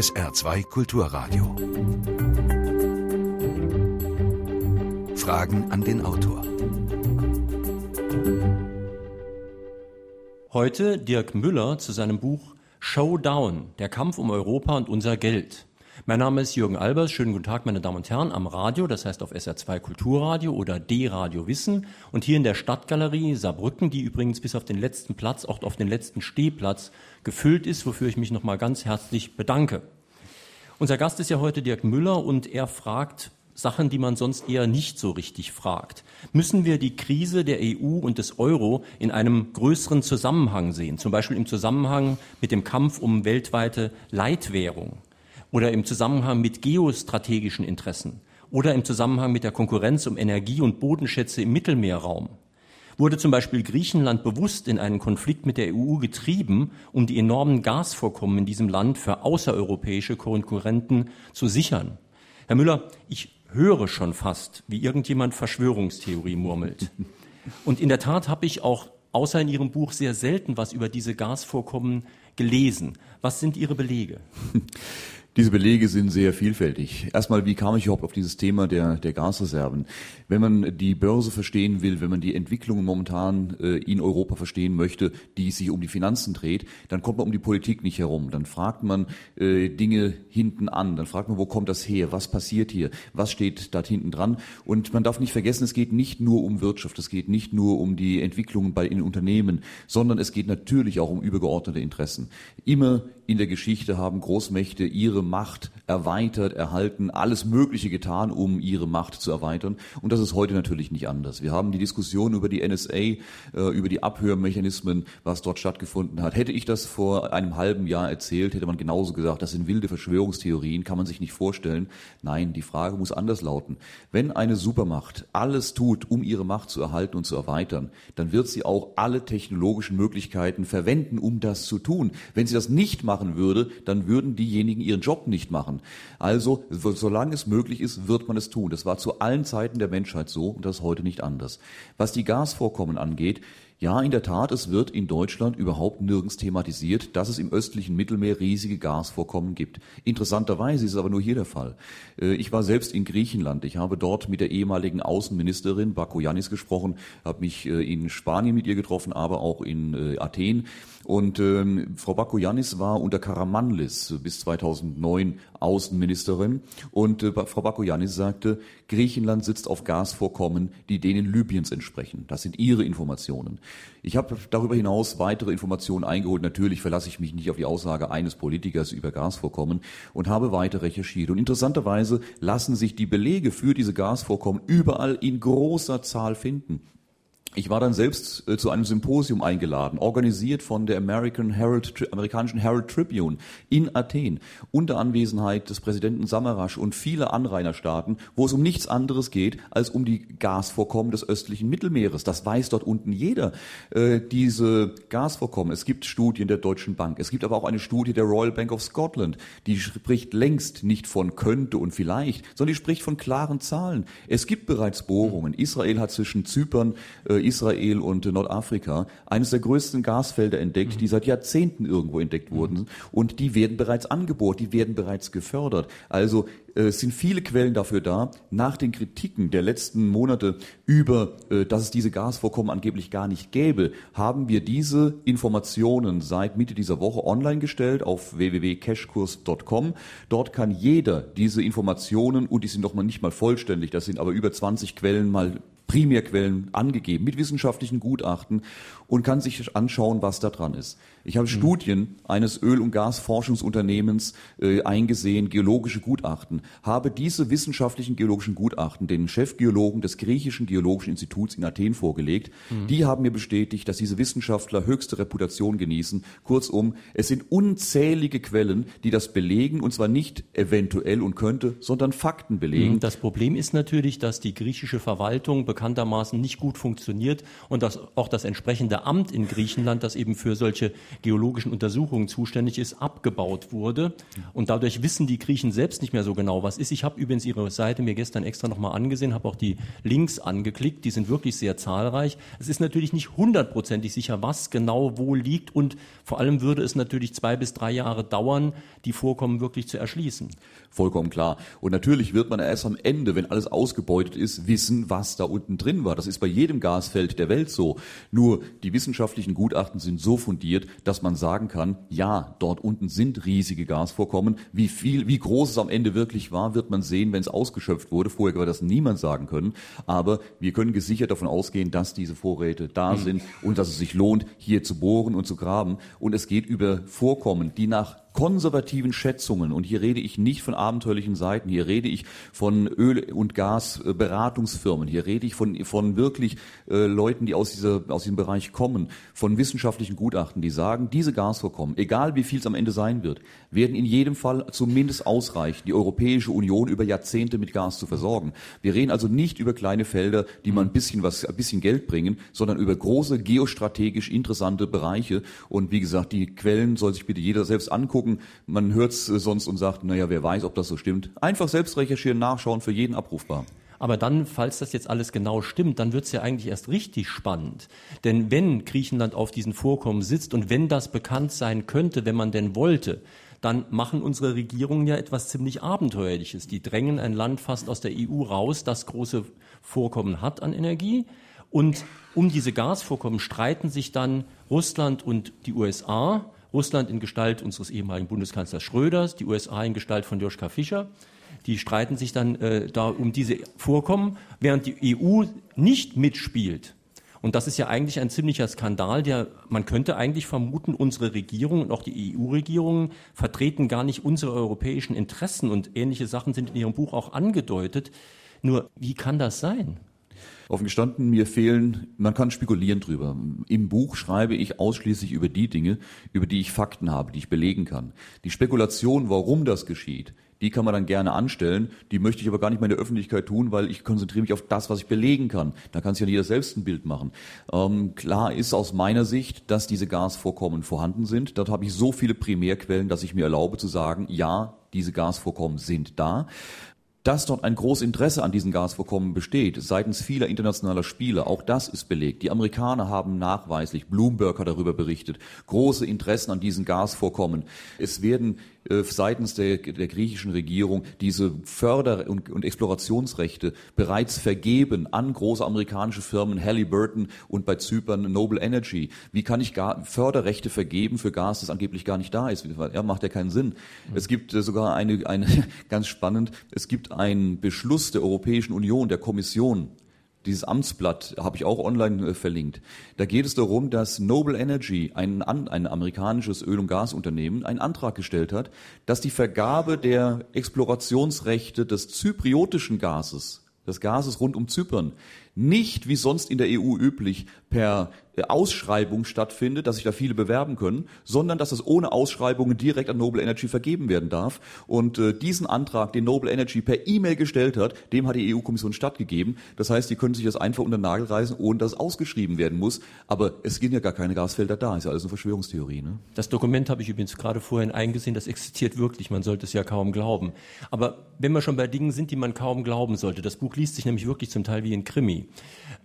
SR2 Kulturradio. Fragen an den Autor. Heute Dirk Müller zu seinem Buch Showdown, der Kampf um Europa und unser Geld. Mein Name ist Jürgen Albers. Schönen guten Tag, meine Damen und Herren, am Radio, das heißt auf SR2 Kulturradio oder D-Radio Wissen und hier in der Stadtgalerie Saarbrücken, die übrigens bis auf den letzten Platz, auch auf den letzten Stehplatz gefüllt ist, wofür ich mich nochmal ganz herzlich bedanke. Unser Gast ist ja heute Dirk Müller und er fragt Sachen, die man sonst eher nicht so richtig fragt. Müssen wir die Krise der EU und des Euro in einem größeren Zusammenhang sehen, zum Beispiel im Zusammenhang mit dem Kampf um weltweite Leitwährung? Oder im Zusammenhang mit geostrategischen Interessen oder im Zusammenhang mit der Konkurrenz um Energie- und Bodenschätze im Mittelmeerraum. Wurde zum Beispiel Griechenland bewusst in einen Konflikt mit der EU getrieben, um die enormen Gasvorkommen in diesem Land für außereuropäische Konkurrenten zu sichern? Herr Müller, ich höre schon fast, wie irgendjemand Verschwörungstheorie murmelt. Und in der Tat habe ich auch außer in Ihrem Buch sehr selten was über diese Gasvorkommen gelesen. Was sind Ihre Belege? Diese Belege sind sehr vielfältig. Erstmal, wie kam ich überhaupt auf dieses Thema der, der Gasreserven? Wenn man die Börse verstehen will, wenn man die Entwicklungen momentan äh, in Europa verstehen möchte, die sich um die Finanzen dreht, dann kommt man um die Politik nicht herum. Dann fragt man äh, Dinge hinten an. Dann fragt man, wo kommt das her? Was passiert hier? Was steht da hinten dran? Und man darf nicht vergessen, es geht nicht nur um Wirtschaft, es geht nicht nur um die Entwicklungen bei in Unternehmen, sondern es geht natürlich auch um übergeordnete Interessen. Immer in der Geschichte haben Großmächte ihre Macht erweitert, erhalten, alles Mögliche getan, um ihre Macht zu erweitern. Und das ist heute natürlich nicht anders. Wir haben die Diskussion über die NSA, äh, über die Abhörmechanismen, was dort stattgefunden hat. Hätte ich das vor einem halben Jahr erzählt, hätte man genauso gesagt, das sind wilde Verschwörungstheorien, kann man sich nicht vorstellen. Nein, die Frage muss anders lauten. Wenn eine Supermacht alles tut, um ihre Macht zu erhalten und zu erweitern, dann wird sie auch alle technologischen Möglichkeiten verwenden, um das zu tun. Wenn sie das nicht macht, machen würde, dann würden diejenigen ihren Job nicht machen. Also, solange es möglich ist, wird man es tun. Das war zu allen Zeiten der Menschheit so und das ist heute nicht anders. Was die Gasvorkommen angeht, ja, in der Tat, es wird in Deutschland überhaupt nirgends thematisiert, dass es im östlichen Mittelmeer riesige Gasvorkommen gibt. Interessanterweise ist es aber nur hier der Fall. Äh, ich war selbst in Griechenland. Ich habe dort mit der ehemaligen Außenministerin Bakoyannis gesprochen, habe mich äh, in Spanien mit ihr getroffen, aber auch in äh, Athen. Und ähm, Frau Bakoyannis war unter Karamanlis bis 2009 Außenministerin. Und äh, Frau Bakoyannis sagte, Griechenland sitzt auf Gasvorkommen, die denen Libyens entsprechen. Das sind ihre Informationen. Ich habe darüber hinaus weitere Informationen eingeholt. Natürlich verlasse ich mich nicht auf die Aussage eines Politikers über Gasvorkommen und habe weiter recherchiert. Und interessanterweise lassen sich die Belege für diese Gasvorkommen überall in großer Zahl finden. Ich war dann selbst äh, zu einem Symposium eingeladen, organisiert von der American Herald, amerikanischen Herald Tribune in Athen, unter Anwesenheit des Präsidenten Samarasch und vieler Anrainerstaaten, wo es um nichts anderes geht als um die Gasvorkommen des östlichen Mittelmeeres. Das weiß dort unten jeder. Äh, diese Gasvorkommen, es gibt Studien der Deutschen Bank, es gibt aber auch eine Studie der Royal Bank of Scotland, die spricht längst nicht von könnte und vielleicht, sondern die spricht von klaren Zahlen. Es gibt bereits Bohrungen. Israel hat zwischen Zypern äh, Israel und Nordafrika eines der größten Gasfelder entdeckt, die seit Jahrzehnten irgendwo entdeckt wurden. Und die werden bereits angebohrt, die werden bereits gefördert. Also äh, es sind viele Quellen dafür da. Nach den Kritiken der letzten Monate über, äh, dass es diese Gasvorkommen angeblich gar nicht gäbe, haben wir diese Informationen seit Mitte dieser Woche online gestellt auf www.cashkurs.com. Dort kann jeder diese Informationen, und die sind noch mal nicht mal vollständig, das sind aber über 20 Quellen mal Primärquellen angegeben mit wissenschaftlichen Gutachten und kann sich anschauen, was da dran ist. Ich habe mhm. Studien eines Öl- und Gasforschungsunternehmens äh, eingesehen, geologische Gutachten, habe diese wissenschaftlichen geologischen Gutachten den Chefgeologen des griechischen Geologischen Instituts in Athen vorgelegt. Mhm. Die haben mir bestätigt, dass diese Wissenschaftler höchste Reputation genießen. Kurzum, es sind unzählige Quellen, die das belegen, und zwar nicht eventuell und könnte, sondern Fakten belegen. Das Problem ist natürlich, dass die griechische Verwaltung bekanntermaßen nicht gut funktioniert und dass auch das entsprechende Amt in Griechenland, das eben für solche geologischen Untersuchungen zuständig ist, abgebaut wurde. Und dadurch wissen die Griechen selbst nicht mehr so genau, was ist. Ich habe übrigens ihre Seite mir gestern extra nochmal angesehen, habe auch die Links angeklickt, die sind wirklich sehr zahlreich. Es ist natürlich nicht hundertprozentig sicher, was genau wo liegt und vor allem würde es natürlich zwei bis drei Jahre dauern, die Vorkommen wirklich zu erschließen. Vollkommen klar. Und natürlich wird man erst am Ende, wenn alles ausgebeutet ist, wissen, was da unten drin war. Das ist bei jedem Gasfeld der Welt so. Nur die wissenschaftlichen Gutachten sind so fundiert, dass man sagen kann, ja, dort unten sind riesige Gasvorkommen. Wie viel, wie groß es am Ende wirklich war, wird man sehen, wenn es ausgeschöpft wurde. Vorher war das niemand sagen können. Aber wir können gesichert davon ausgehen, dass diese Vorräte da mhm. sind und dass es sich lohnt, hier zu bohren und zu graben. Und es geht über Vorkommen, die nach konservativen Schätzungen, und hier rede ich nicht von abenteuerlichen Seiten, hier rede ich von Öl- und Gasberatungsfirmen, hier rede ich von, von wirklich äh, Leuten, die aus, dieser, aus diesem Bereich kommen, von wissenschaftlichen Gutachten, die sagen, diese Gasvorkommen, egal wie viel es am Ende sein wird, werden in jedem Fall zumindest ausreichen, die Europäische Union über Jahrzehnte mit Gas zu versorgen. Wir reden also nicht über kleine Felder, die mal ein bisschen was, ein bisschen Geld bringen, sondern über große geostrategisch interessante Bereiche. Und wie gesagt, die Quellen soll sich bitte jeder selbst angucken gucken. Man hört es sonst und sagt, naja, wer weiß, ob das so stimmt. Einfach selbst recherchieren, nachschauen, für jeden abrufbar. Aber dann, falls das jetzt alles genau stimmt, dann wird es ja eigentlich erst richtig spannend. Denn wenn Griechenland auf diesen Vorkommen sitzt und wenn das bekannt sein könnte, wenn man denn wollte, dann machen unsere Regierungen ja etwas ziemlich Abenteuerliches. Die drängen ein Land fast aus der EU raus, das große Vorkommen hat an Energie. Und um diese Gasvorkommen streiten sich dann Russland und die USA. Russland in Gestalt unseres ehemaligen Bundeskanzlers Schröders, die USA in Gestalt von Joschka Fischer. Die streiten sich dann äh, da um diese Vorkommen, während die EU nicht mitspielt. Und das ist ja eigentlich ein ziemlicher Skandal, der, man könnte eigentlich vermuten, unsere Regierung und auch die EU-Regierungen vertreten gar nicht unsere europäischen Interessen und ähnliche Sachen sind in Ihrem Buch auch angedeutet. Nur, wie kann das sein? Offen gestanden, mir fehlen, man kann spekulieren drüber. Im Buch schreibe ich ausschließlich über die Dinge, über die ich Fakten habe, die ich belegen kann. Die Spekulation, warum das geschieht, die kann man dann gerne anstellen. Die möchte ich aber gar nicht mehr in der Öffentlichkeit tun, weil ich konzentriere mich auf das, was ich belegen kann. Da kann sich ja jeder selbst ein Bild machen. Ähm, klar ist aus meiner Sicht, dass diese Gasvorkommen vorhanden sind. Dort habe ich so viele Primärquellen, dass ich mir erlaube zu sagen, ja, diese Gasvorkommen sind da dass dort ein großes Interesse an diesen Gasvorkommen besteht, seitens vieler internationaler Spieler, auch das ist belegt. Die Amerikaner haben nachweislich, Bloomberg hat darüber berichtet, große Interessen an diesen Gasvorkommen. Es werden seitens der, der griechischen Regierung diese Förder- und, und, Explorationsrechte bereits vergeben an große amerikanische Firmen, Halliburton und bei Zypern Noble Energy. Wie kann ich gar Förderrechte vergeben für Gas, das angeblich gar nicht da ist? Er macht ja keinen Sinn. Mhm. Es gibt äh, sogar eine, eine ganz spannend, es gibt einen Beschluss der Europäischen Union, der Kommission, dieses Amtsblatt habe ich auch online äh, verlinkt. Da geht es darum, dass Noble Energy, ein, ein amerikanisches Öl- und Gasunternehmen, einen Antrag gestellt hat, dass die Vergabe der Explorationsrechte des zypriotischen Gases, des Gases rund um Zypern, nicht wie sonst in der EU üblich per äh, Ausschreibung stattfindet, dass sich da viele bewerben können, sondern dass das ohne Ausschreibungen direkt an Noble Energy vergeben werden darf. Und äh, diesen Antrag, den Noble Energy per E-Mail gestellt hat, dem hat die EU-Kommission stattgegeben. Das heißt, die können sich das einfach unter den Nagel reißen, ohne dass es ausgeschrieben werden muss. Aber es gehen ja gar keine Gasfelder da, ist ja alles eine Verschwörungstheorie. Ne? Das Dokument habe ich übrigens gerade vorhin eingesehen, das existiert wirklich, man sollte es ja kaum glauben. Aber wenn wir schon bei Dingen sind, die man kaum glauben sollte, das Buch liest sich nämlich wirklich zum Teil wie ein Krimi,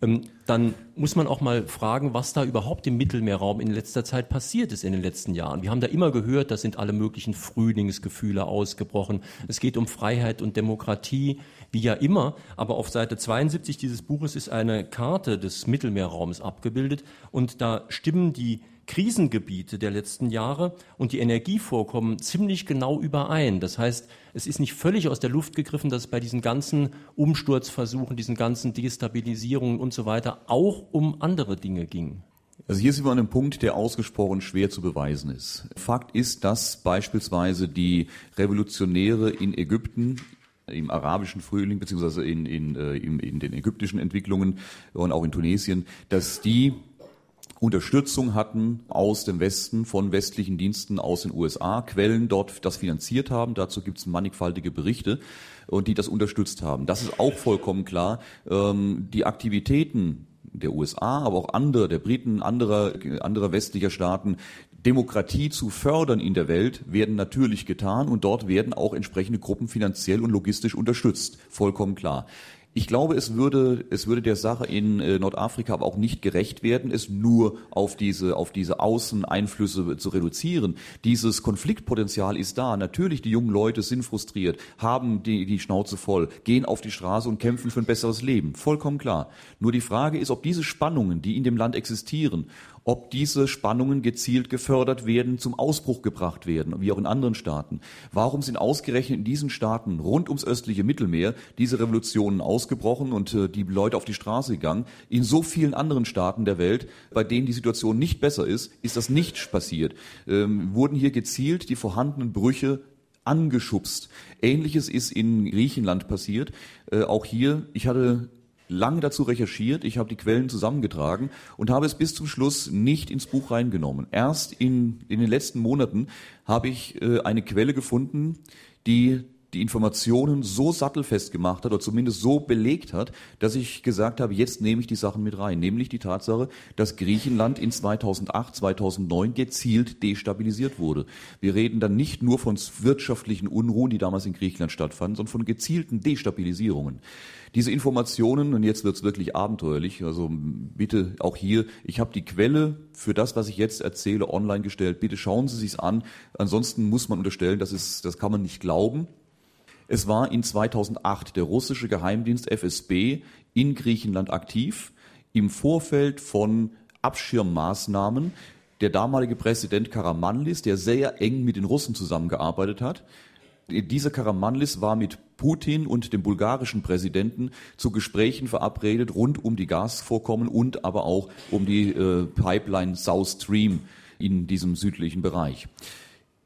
ähm, dann muss man auch mal fragen, was da überhaupt im Mittelmeerraum in letzter Zeit passiert ist in den letzten Jahren. Wir haben da immer gehört, da sind alle möglichen Frühlingsgefühle ausgebrochen. Es geht um Freiheit und Demokratie, wie ja immer. Aber auf Seite 72 dieses Buches ist eine Karte des Mittelmeerraums abgebildet und da stimmen die Krisengebiete der letzten Jahre und die Energievorkommen ziemlich genau überein. Das heißt, es ist nicht völlig aus der Luft gegriffen, dass es bei diesen ganzen Umsturzversuchen, diesen ganzen Destabilisierungen und so weiter auch um andere Dinge ging. Also hier sind wir an einem Punkt, der ausgesprochen schwer zu beweisen ist. Fakt ist, dass beispielsweise die Revolutionäre in Ägypten im arabischen Frühling beziehungsweise in, in, äh, in, in den ägyptischen Entwicklungen und auch in Tunesien, dass die Unterstützung hatten aus dem Westen, von westlichen Diensten aus den USA, Quellen dort das finanziert haben. Dazu gibt es mannigfaltige Berichte und die das unterstützt haben. Das ist auch vollkommen klar. Ähm, die Aktivitäten der USA, aber auch andere, der Briten, anderer, anderer westlicher Staaten, Demokratie zu fördern in der Welt, werden natürlich getan und dort werden auch entsprechende Gruppen finanziell und logistisch unterstützt. Vollkommen klar. Ich glaube, es würde, es würde der Sache in äh, Nordafrika aber auch nicht gerecht werden, es nur auf diese, auf diese Außeneinflüsse zu reduzieren. Dieses Konfliktpotenzial ist da. Natürlich, die jungen Leute sind frustriert, haben die, die Schnauze voll, gehen auf die Straße und kämpfen für ein besseres Leben. Vollkommen klar. Nur die Frage ist, ob diese Spannungen, die in dem Land existieren, ob diese Spannungen gezielt gefördert werden, zum Ausbruch gebracht werden, wie auch in anderen Staaten. Warum sind ausgerechnet in diesen Staaten rund ums östliche Mittelmeer diese Revolutionen ausgebrochen und äh, die Leute auf die Straße gegangen? In so vielen anderen Staaten der Welt, bei denen die Situation nicht besser ist, ist das nicht passiert. Ähm, wurden hier gezielt die vorhandenen Brüche angeschubst. Ähnliches ist in Griechenland passiert. Äh, auch hier, ich hatte lange dazu recherchiert, ich habe die Quellen zusammengetragen und habe es bis zum Schluss nicht ins Buch reingenommen. Erst in, in den letzten Monaten habe ich äh, eine Quelle gefunden, die die Informationen so sattelfest gemacht hat oder zumindest so belegt hat, dass ich gesagt habe, jetzt nehme ich die Sachen mit rein, nämlich die Tatsache, dass Griechenland in 2008, 2009 gezielt destabilisiert wurde. Wir reden dann nicht nur von wirtschaftlichen Unruhen, die damals in Griechenland stattfanden, sondern von gezielten Destabilisierungen. Diese Informationen, und jetzt wird es wirklich abenteuerlich, also bitte auch hier, ich habe die Quelle für das, was ich jetzt erzähle, online gestellt. Bitte schauen Sie sich's an. Ansonsten muss man unterstellen, das, ist, das kann man nicht glauben. Es war in 2008 der russische Geheimdienst FSB in Griechenland aktiv im Vorfeld von Abschirmmaßnahmen. Der damalige Präsident Karamanlis, der sehr eng mit den Russen zusammengearbeitet hat, dieser Karamanlis war mit Putin und dem bulgarischen Präsidenten zu Gesprächen verabredet rund um die Gasvorkommen und aber auch um die äh, Pipeline South Stream in diesem südlichen Bereich.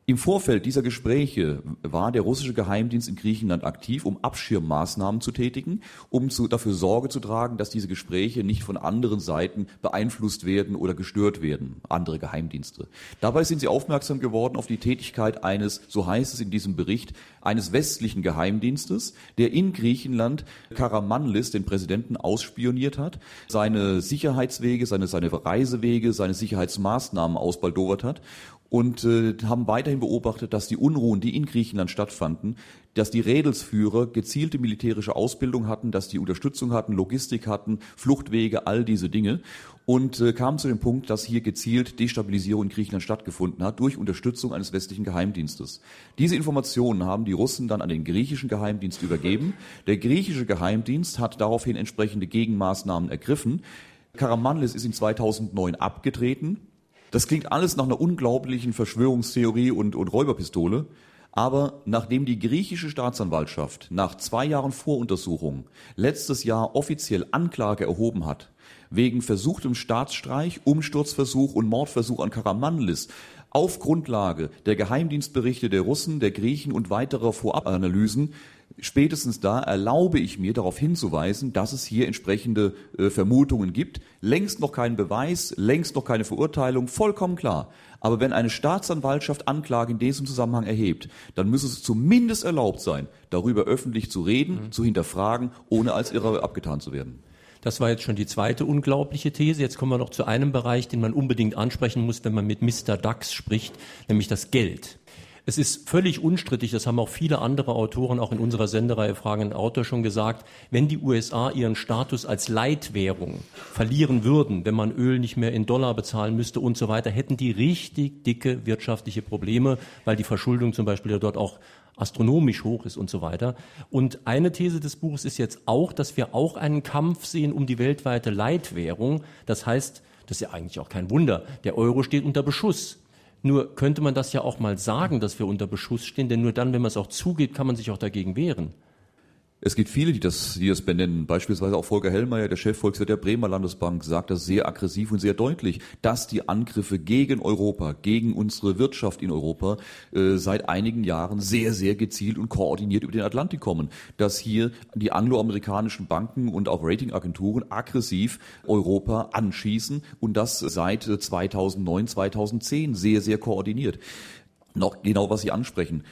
Im Vorfeld dieser Gespräche war der russische Geheimdienst in Griechenland aktiv, um Abschirmmaßnahmen zu tätigen, um zu, dafür Sorge zu tragen, dass diese Gespräche nicht von anderen Seiten beeinflusst werden oder gestört werden, andere Geheimdienste. Dabei sind sie aufmerksam geworden auf die Tätigkeit eines, so heißt es in diesem Bericht, eines westlichen Geheimdienstes, der in Griechenland Karamanlis, den Präsidenten, ausspioniert hat, seine Sicherheitswege, seine, seine Reisewege, seine Sicherheitsmaßnahmen ausbaldowert hat und äh, haben weiterhin beobachtet, dass die Unruhen, die in Griechenland stattfanden, dass die Rädelsführer gezielte militärische Ausbildung hatten, dass die Unterstützung hatten, Logistik hatten, Fluchtwege, all diese Dinge und äh, kam zu dem Punkt, dass hier gezielt Destabilisierung in Griechenland stattgefunden hat durch Unterstützung eines westlichen Geheimdienstes. Diese Informationen haben die Russen dann an den griechischen Geheimdienst übergeben. Der griechische Geheimdienst hat daraufhin entsprechende Gegenmaßnahmen ergriffen. Karamanlis ist in 2009 abgetreten das klingt alles nach einer unglaublichen Verschwörungstheorie und, und Räuberpistole. Aber nachdem die griechische Staatsanwaltschaft nach zwei Jahren Voruntersuchung letztes Jahr offiziell Anklage erhoben hat, wegen versuchtem Staatsstreich, Umsturzversuch und Mordversuch an Karamanlis, auf Grundlage der Geheimdienstberichte der Russen, der Griechen und weiterer Vorabanalysen spätestens da erlaube ich mir darauf hinzuweisen, dass es hier entsprechende äh, Vermutungen gibt. Längst noch kein Beweis, längst noch keine Verurteilung, vollkommen klar. Aber wenn eine Staatsanwaltschaft Anklage in diesem Zusammenhang erhebt, dann müsste es zumindest erlaubt sein, darüber öffentlich zu reden, mhm. zu hinterfragen, ohne als Irrer abgetan zu werden. Das war jetzt schon die zweite unglaubliche These. Jetzt kommen wir noch zu einem Bereich, den man unbedingt ansprechen muss, wenn man mit Mr. Dax spricht, nämlich das Geld. Es ist völlig unstrittig, das haben auch viele andere Autoren auch in unserer Sendereihe Fragen und Autor schon gesagt, wenn die USA ihren Status als Leitwährung verlieren würden, wenn man Öl nicht mehr in Dollar bezahlen müsste und so weiter, hätten die richtig dicke wirtschaftliche Probleme, weil die Verschuldung zum Beispiel ja dort auch astronomisch hoch ist und so weiter. Und eine These des Buches ist jetzt auch, dass wir auch einen Kampf sehen um die weltweite Leitwährung. Das heißt, das ist ja eigentlich auch kein Wunder, der Euro steht unter Beschuss. Nur könnte man das ja auch mal sagen, dass wir unter Beschuss stehen, denn nur dann, wenn man es auch zugeht, kann man sich auch dagegen wehren. Es gibt viele, die das, die das benennen. Beispielsweise auch Volker Hellmeier, der Chefvolkswirt der Bremer Landesbank, sagt das sehr aggressiv und sehr deutlich, dass die Angriffe gegen Europa, gegen unsere Wirtschaft in Europa äh, seit einigen Jahren sehr, sehr gezielt und koordiniert über den Atlantik kommen. Dass hier die angloamerikanischen Banken und auch Ratingagenturen aggressiv Europa anschießen und das seit 2009, 2010 sehr, sehr koordiniert. Noch genau, was Sie ansprechen.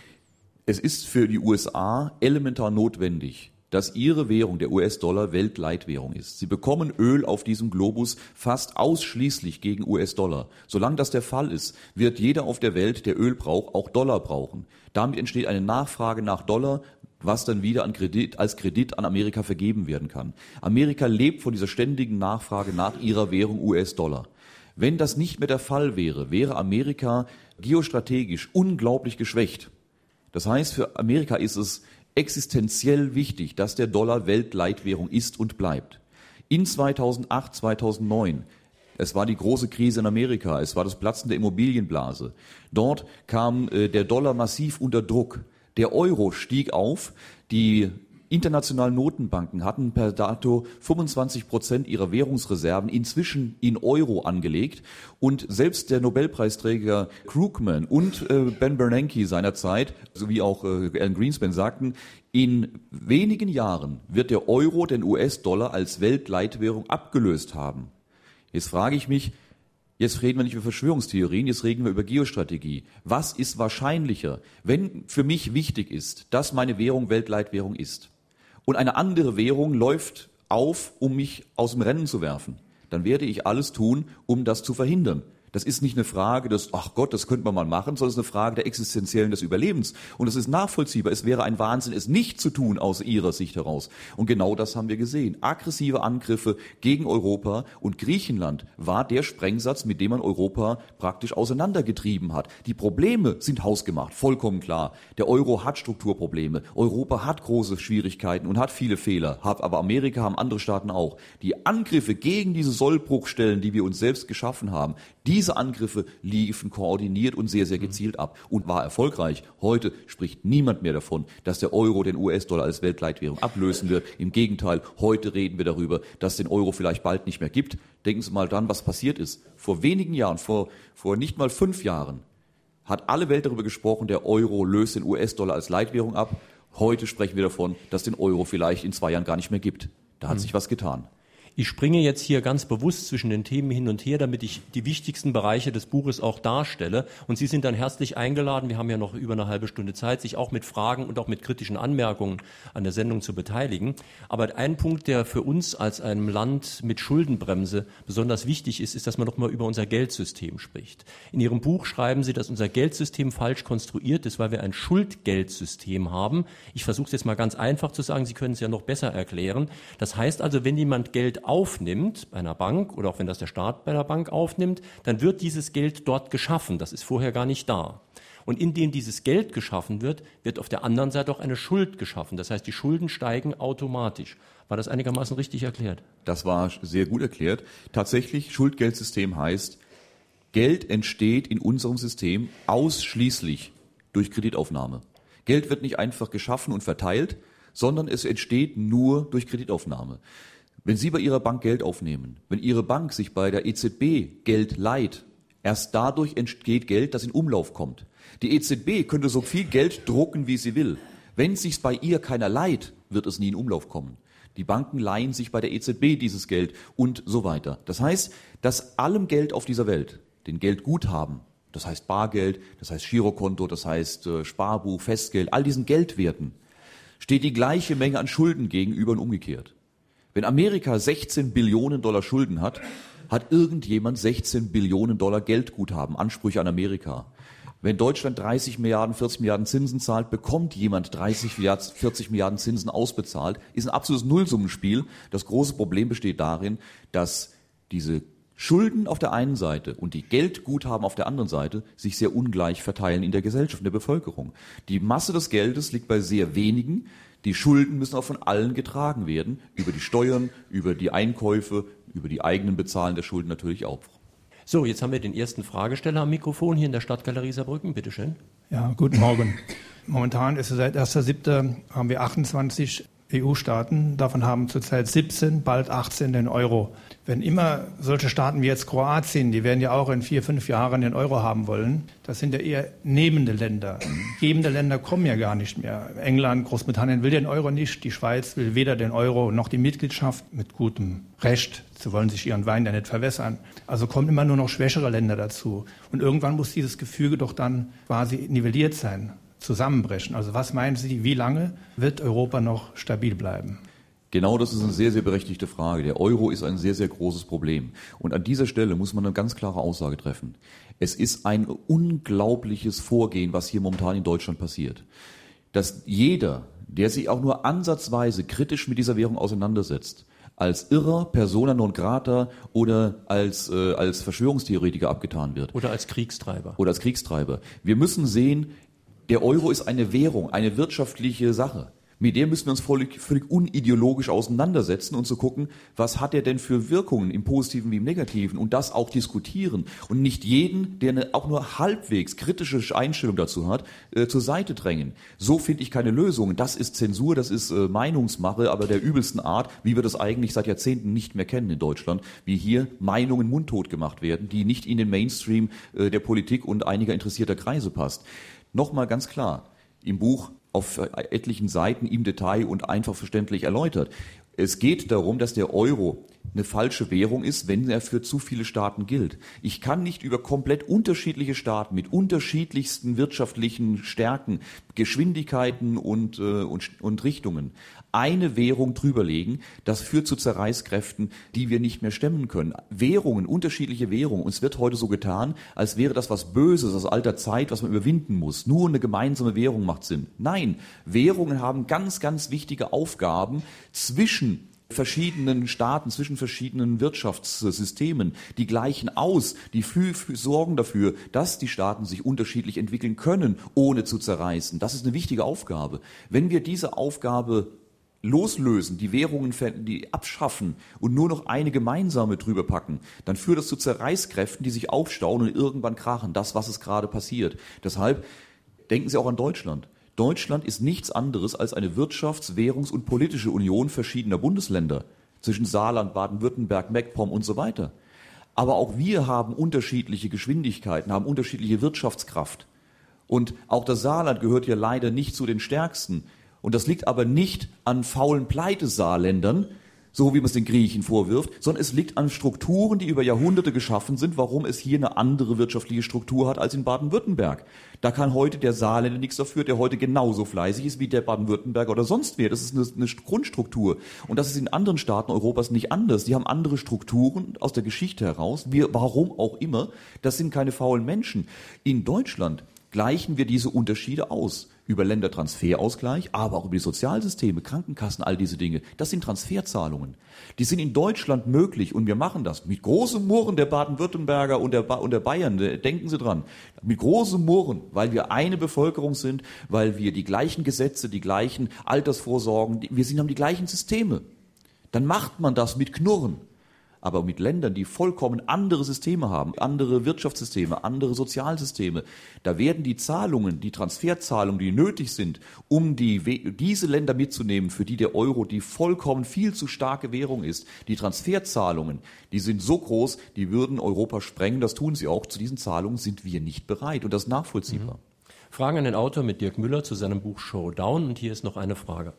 Es ist für die USA elementar notwendig, dass ihre Währung, der US-Dollar, Weltleitwährung ist. Sie bekommen Öl auf diesem Globus fast ausschließlich gegen US-Dollar. Solange das der Fall ist, wird jeder auf der Welt, der Öl braucht, auch Dollar brauchen. Damit entsteht eine Nachfrage nach Dollar, was dann wieder an Kredit, als Kredit an Amerika vergeben werden kann. Amerika lebt von dieser ständigen Nachfrage nach ihrer Währung US-Dollar. Wenn das nicht mehr der Fall wäre, wäre Amerika geostrategisch unglaublich geschwächt. Das heißt, für Amerika ist es existenziell wichtig, dass der Dollar Weltleitwährung ist und bleibt. In 2008, 2009 es war die große Krise in Amerika, es war das Platzen der Immobilienblase. Dort kam äh, der Dollar massiv unter Druck. Der Euro stieg auf, die internationalen Notenbanken hatten per dato 25 Prozent ihrer Währungsreserven inzwischen in Euro angelegt und selbst der Nobelpreisträger Krugman und äh, Ben Bernanke seinerzeit, sowie auch äh, Alan Greenspan sagten, in wenigen Jahren wird der Euro den US-Dollar als Weltleitwährung abgelöst haben. Jetzt frage ich mich, Jetzt reden wir nicht über Verschwörungstheorien, jetzt reden wir über Geostrategie. Was ist wahrscheinlicher, wenn für mich wichtig ist, dass meine Währung Weltleitwährung ist? Und eine andere Währung läuft auf, um mich aus dem Rennen zu werfen, dann werde ich alles tun, um das zu verhindern. Das ist nicht eine Frage des, ach Gott, das könnte man mal machen, sondern es ist eine Frage der existenziellen des Überlebens. Und es ist nachvollziehbar. Es wäre ein Wahnsinn, es nicht zu tun aus ihrer Sicht heraus. Und genau das haben wir gesehen. Aggressive Angriffe gegen Europa und Griechenland war der Sprengsatz, mit dem man Europa praktisch auseinandergetrieben hat. Die Probleme sind hausgemacht, vollkommen klar. Der Euro hat Strukturprobleme. Europa hat große Schwierigkeiten und hat viele Fehler. Aber Amerika haben andere Staaten auch. Die Angriffe gegen diese Sollbruchstellen, die wir uns selbst geschaffen haben, diese Angriffe liefen koordiniert und sehr, sehr gezielt ab und war erfolgreich. Heute spricht niemand mehr davon, dass der Euro den US-Dollar als Weltleitwährung ablösen wird. Im Gegenteil, heute reden wir darüber, dass es den Euro vielleicht bald nicht mehr gibt. Denken Sie mal dran, was passiert ist. Vor wenigen Jahren, vor, vor nicht mal fünf Jahren, hat alle Welt darüber gesprochen, der Euro löst den US-Dollar als Leitwährung ab. Heute sprechen wir davon, dass den Euro vielleicht in zwei Jahren gar nicht mehr gibt. Da hat mhm. sich was getan. Ich springe jetzt hier ganz bewusst zwischen den Themen hin und her, damit ich die wichtigsten Bereiche des Buches auch darstelle. Und Sie sind dann herzlich eingeladen, wir haben ja noch über eine halbe Stunde Zeit, sich auch mit Fragen und auch mit kritischen Anmerkungen an der Sendung zu beteiligen. Aber ein Punkt, der für uns als einem Land mit Schuldenbremse besonders wichtig ist, ist, dass man noch mal über unser Geldsystem spricht. In Ihrem Buch schreiben Sie, dass unser Geldsystem falsch konstruiert ist, weil wir ein Schuldgeldsystem haben. Ich versuche es jetzt mal ganz einfach zu sagen, Sie können es ja noch besser erklären. Das heißt also, wenn jemand Geld aufnimmt bei einer Bank oder auch wenn das der Staat bei der Bank aufnimmt, dann wird dieses Geld dort geschaffen. Das ist vorher gar nicht da. Und indem dieses Geld geschaffen wird, wird auf der anderen Seite auch eine Schuld geschaffen. Das heißt, die Schulden steigen automatisch. War das einigermaßen richtig erklärt? Das war sehr gut erklärt. Tatsächlich, Schuldgeldsystem heißt, Geld entsteht in unserem System ausschließlich durch Kreditaufnahme. Geld wird nicht einfach geschaffen und verteilt, sondern es entsteht nur durch Kreditaufnahme. Wenn Sie bei Ihrer Bank Geld aufnehmen, wenn Ihre Bank sich bei der EZB Geld leiht, erst dadurch entsteht Geld, das in Umlauf kommt. Die EZB könnte so viel Geld drucken, wie sie will. Wenn sich bei ihr keiner leiht, wird es nie in Umlauf kommen. Die Banken leihen sich bei der EZB dieses Geld und so weiter. Das heißt, dass allem Geld auf dieser Welt, den Geldguthaben, das heißt Bargeld, das heißt Girokonto, das heißt äh, Sparbuch, Festgeld, all diesen Geldwerten, steht die gleiche Menge an Schulden gegenüber und umgekehrt. Wenn Amerika 16 Billionen Dollar Schulden hat, hat irgendjemand 16 Billionen Dollar Geldguthaben, Ansprüche an Amerika. Wenn Deutschland 30 Milliarden, 40 Milliarden Zinsen zahlt, bekommt jemand 30, 40 Milliarden Zinsen ausbezahlt. Ist ein absolutes Nullsummenspiel. Das große Problem besteht darin, dass diese Schulden auf der einen Seite und die Geldguthaben auf der anderen Seite sich sehr ungleich verteilen in der Gesellschaft, in der Bevölkerung. Die Masse des Geldes liegt bei sehr wenigen. Die Schulden müssen auch von allen getragen werden, über die Steuern, über die Einkäufe, über die eigenen Bezahlen der Schulden natürlich auch. So, jetzt haben wir den ersten Fragesteller am Mikrofon hier in der Stadtgalerie Saarbrücken. Bitte schön. Ja, guten Morgen. Momentan ist es seit 1.7. haben wir 28 EU-Staaten. Davon haben zurzeit 17, bald 18 den Euro. Wenn immer solche Staaten wie jetzt Kroatien, die werden ja auch in vier, fünf Jahren den Euro haben wollen, das sind ja eher nehmende Länder. Gebende Länder kommen ja gar nicht mehr. England, Großbritannien will den Euro nicht, die Schweiz will weder den Euro noch die Mitgliedschaft mit gutem Recht. Sie wollen sich ihren Wein ja nicht verwässern. Also kommen immer nur noch schwächere Länder dazu. Und irgendwann muss dieses Gefüge doch dann quasi nivelliert sein zusammenbrechen. Also was meinen Sie, wie lange wird Europa noch stabil bleiben? Genau das ist eine sehr, sehr berechtigte Frage. Der Euro ist ein sehr, sehr großes Problem. Und an dieser Stelle muss man eine ganz klare Aussage treffen. Es ist ein unglaubliches Vorgehen, was hier momentan in Deutschland passiert. Dass jeder, der sich auch nur ansatzweise kritisch mit dieser Währung auseinandersetzt, als Irrer, Persona non grata oder als, äh, als Verschwörungstheoretiker abgetan wird. Oder als Kriegstreiber. Oder als Kriegstreiber. Wir müssen sehen, der Euro ist eine Währung, eine wirtschaftliche Sache. Mit der müssen wir uns völlig, völlig unideologisch auseinandersetzen und zu so gucken, was hat er denn für Wirkungen im Positiven wie im Negativen und das auch diskutieren und nicht jeden, der eine auch nur halbwegs kritische Einstellung dazu hat, äh, zur Seite drängen. So finde ich keine Lösung. Das ist Zensur, das ist äh, Meinungsmache, aber der übelsten Art, wie wir das eigentlich seit Jahrzehnten nicht mehr kennen in Deutschland, wie hier Meinungen mundtot gemacht werden, die nicht in den Mainstream äh, der Politik und einiger interessierter Kreise passt. Nochmal ganz klar, im Buch auf etlichen Seiten im Detail und einfach verständlich erläutert. Es geht darum, dass der Euro eine falsche Währung ist, wenn er für zu viele Staaten gilt. Ich kann nicht über komplett unterschiedliche Staaten mit unterschiedlichsten wirtschaftlichen Stärken, Geschwindigkeiten und, äh, und, und Richtungen eine Währung drüberlegen. Das führt zu Zerreißkräften, die wir nicht mehr stemmen können. Währungen, unterschiedliche Währungen. Uns wird heute so getan, als wäre das was Böses aus alter Zeit, was man überwinden muss. Nur eine gemeinsame Währung macht Sinn. Nein, Währungen haben ganz, ganz wichtige Aufgaben zwischen verschiedenen Staaten, zwischen verschiedenen Wirtschaftssystemen. Die gleichen aus, die sorgen dafür, dass die Staaten sich unterschiedlich entwickeln können, ohne zu zerreißen. Das ist eine wichtige Aufgabe. Wenn wir diese Aufgabe loslösen, die Währungen die abschaffen und nur noch eine gemeinsame drüber packen, dann führt das zu Zerreißkräften, die sich aufstauen und irgendwann krachen. Das, was es gerade passiert. Deshalb denken Sie auch an Deutschland. Deutschland ist nichts anderes als eine Wirtschafts-, Währungs- und politische Union verschiedener Bundesländer zwischen Saarland, Baden-Württemberg, MacPom und so weiter. Aber auch wir haben unterschiedliche Geschwindigkeiten, haben unterschiedliche Wirtschaftskraft. Und auch das Saarland gehört hier leider nicht zu den stärksten. Und das liegt aber nicht an faulen Pleitesaarländern, so wie man es den Griechen vorwirft, sondern es liegt an Strukturen, die über Jahrhunderte geschaffen sind, warum es hier eine andere wirtschaftliche Struktur hat als in Baden-Württemberg. Da kann heute der Saarländer nichts dafür, der heute genauso fleißig ist wie der Baden-Württemberger oder sonst wer. Das ist eine, eine Grundstruktur. Und das ist in anderen Staaten Europas nicht anders. Die haben andere Strukturen aus der Geschichte heraus. Wir, warum auch immer. Das sind keine faulen Menschen. In Deutschland gleichen wir diese Unterschiede aus über Ländertransferausgleich, aber auch über die Sozialsysteme, Krankenkassen, all diese Dinge. Das sind Transferzahlungen. Die sind in Deutschland möglich und wir machen das mit großem Murren der Baden-Württemberger und der, ba und der Bayern. Denken Sie dran. Mit großem Murren, weil wir eine Bevölkerung sind, weil wir die gleichen Gesetze, die gleichen Altersvorsorgen, wir sind, haben die gleichen Systeme. Dann macht man das mit Knurren aber mit Ländern, die vollkommen andere Systeme haben, andere Wirtschaftssysteme, andere Sozialsysteme, da werden die Zahlungen, die Transferzahlungen, die nötig sind, um die, diese Länder mitzunehmen, für die der Euro die vollkommen viel zu starke Währung ist, die Transferzahlungen, die sind so groß, die würden Europa sprengen, das tun sie auch. Zu diesen Zahlungen sind wir nicht bereit und das ist nachvollziehbar. Mhm. Fragen an den Autor mit Dirk Müller zu seinem Buch Showdown und hier ist noch eine Frage.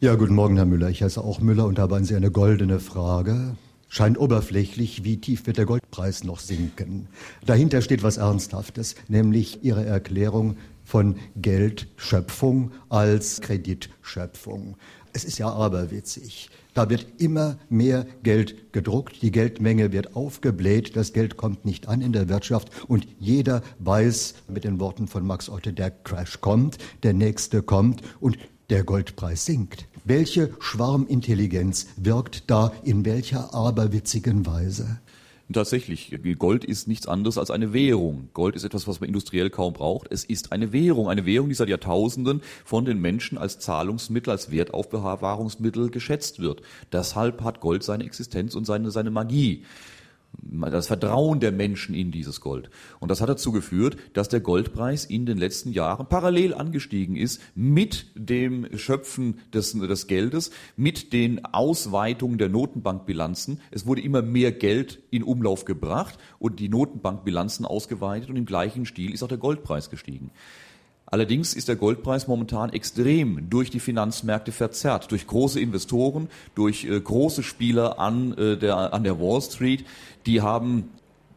Ja, guten Morgen, Herr Müller. Ich heiße auch Müller und habe an Sie eine goldene Frage scheint oberflächlich, wie tief wird der Goldpreis noch sinken. Dahinter steht was Ernsthaftes, nämlich Ihre Erklärung von Geldschöpfung als Kreditschöpfung. Es ist ja aberwitzig. Da wird immer mehr Geld gedruckt, die Geldmenge wird aufgebläht, das Geld kommt nicht an in der Wirtschaft und jeder weiß mit den Worten von Max Otte, der Crash kommt, der nächste kommt und der Goldpreis sinkt. Welche Schwarmintelligenz wirkt da in welcher aberwitzigen Weise? Tatsächlich, Gold ist nichts anderes als eine Währung. Gold ist etwas, was man industriell kaum braucht. Es ist eine Währung, eine Währung, die seit Jahrtausenden von den Menschen als Zahlungsmittel, als Wertaufbewahrungsmittel geschätzt wird. Deshalb hat Gold seine Existenz und seine, seine Magie. Das Vertrauen der Menschen in dieses Gold. Und das hat dazu geführt, dass der Goldpreis in den letzten Jahren parallel angestiegen ist mit dem Schöpfen des, des Geldes, mit den Ausweitungen der Notenbankbilanzen. Es wurde immer mehr Geld in Umlauf gebracht und die Notenbankbilanzen ausgeweitet und im gleichen Stil ist auch der Goldpreis gestiegen. Allerdings ist der Goldpreis momentan extrem durch die Finanzmärkte verzerrt, durch große Investoren, durch äh, große Spieler an, äh, der, an der Wall Street. Die haben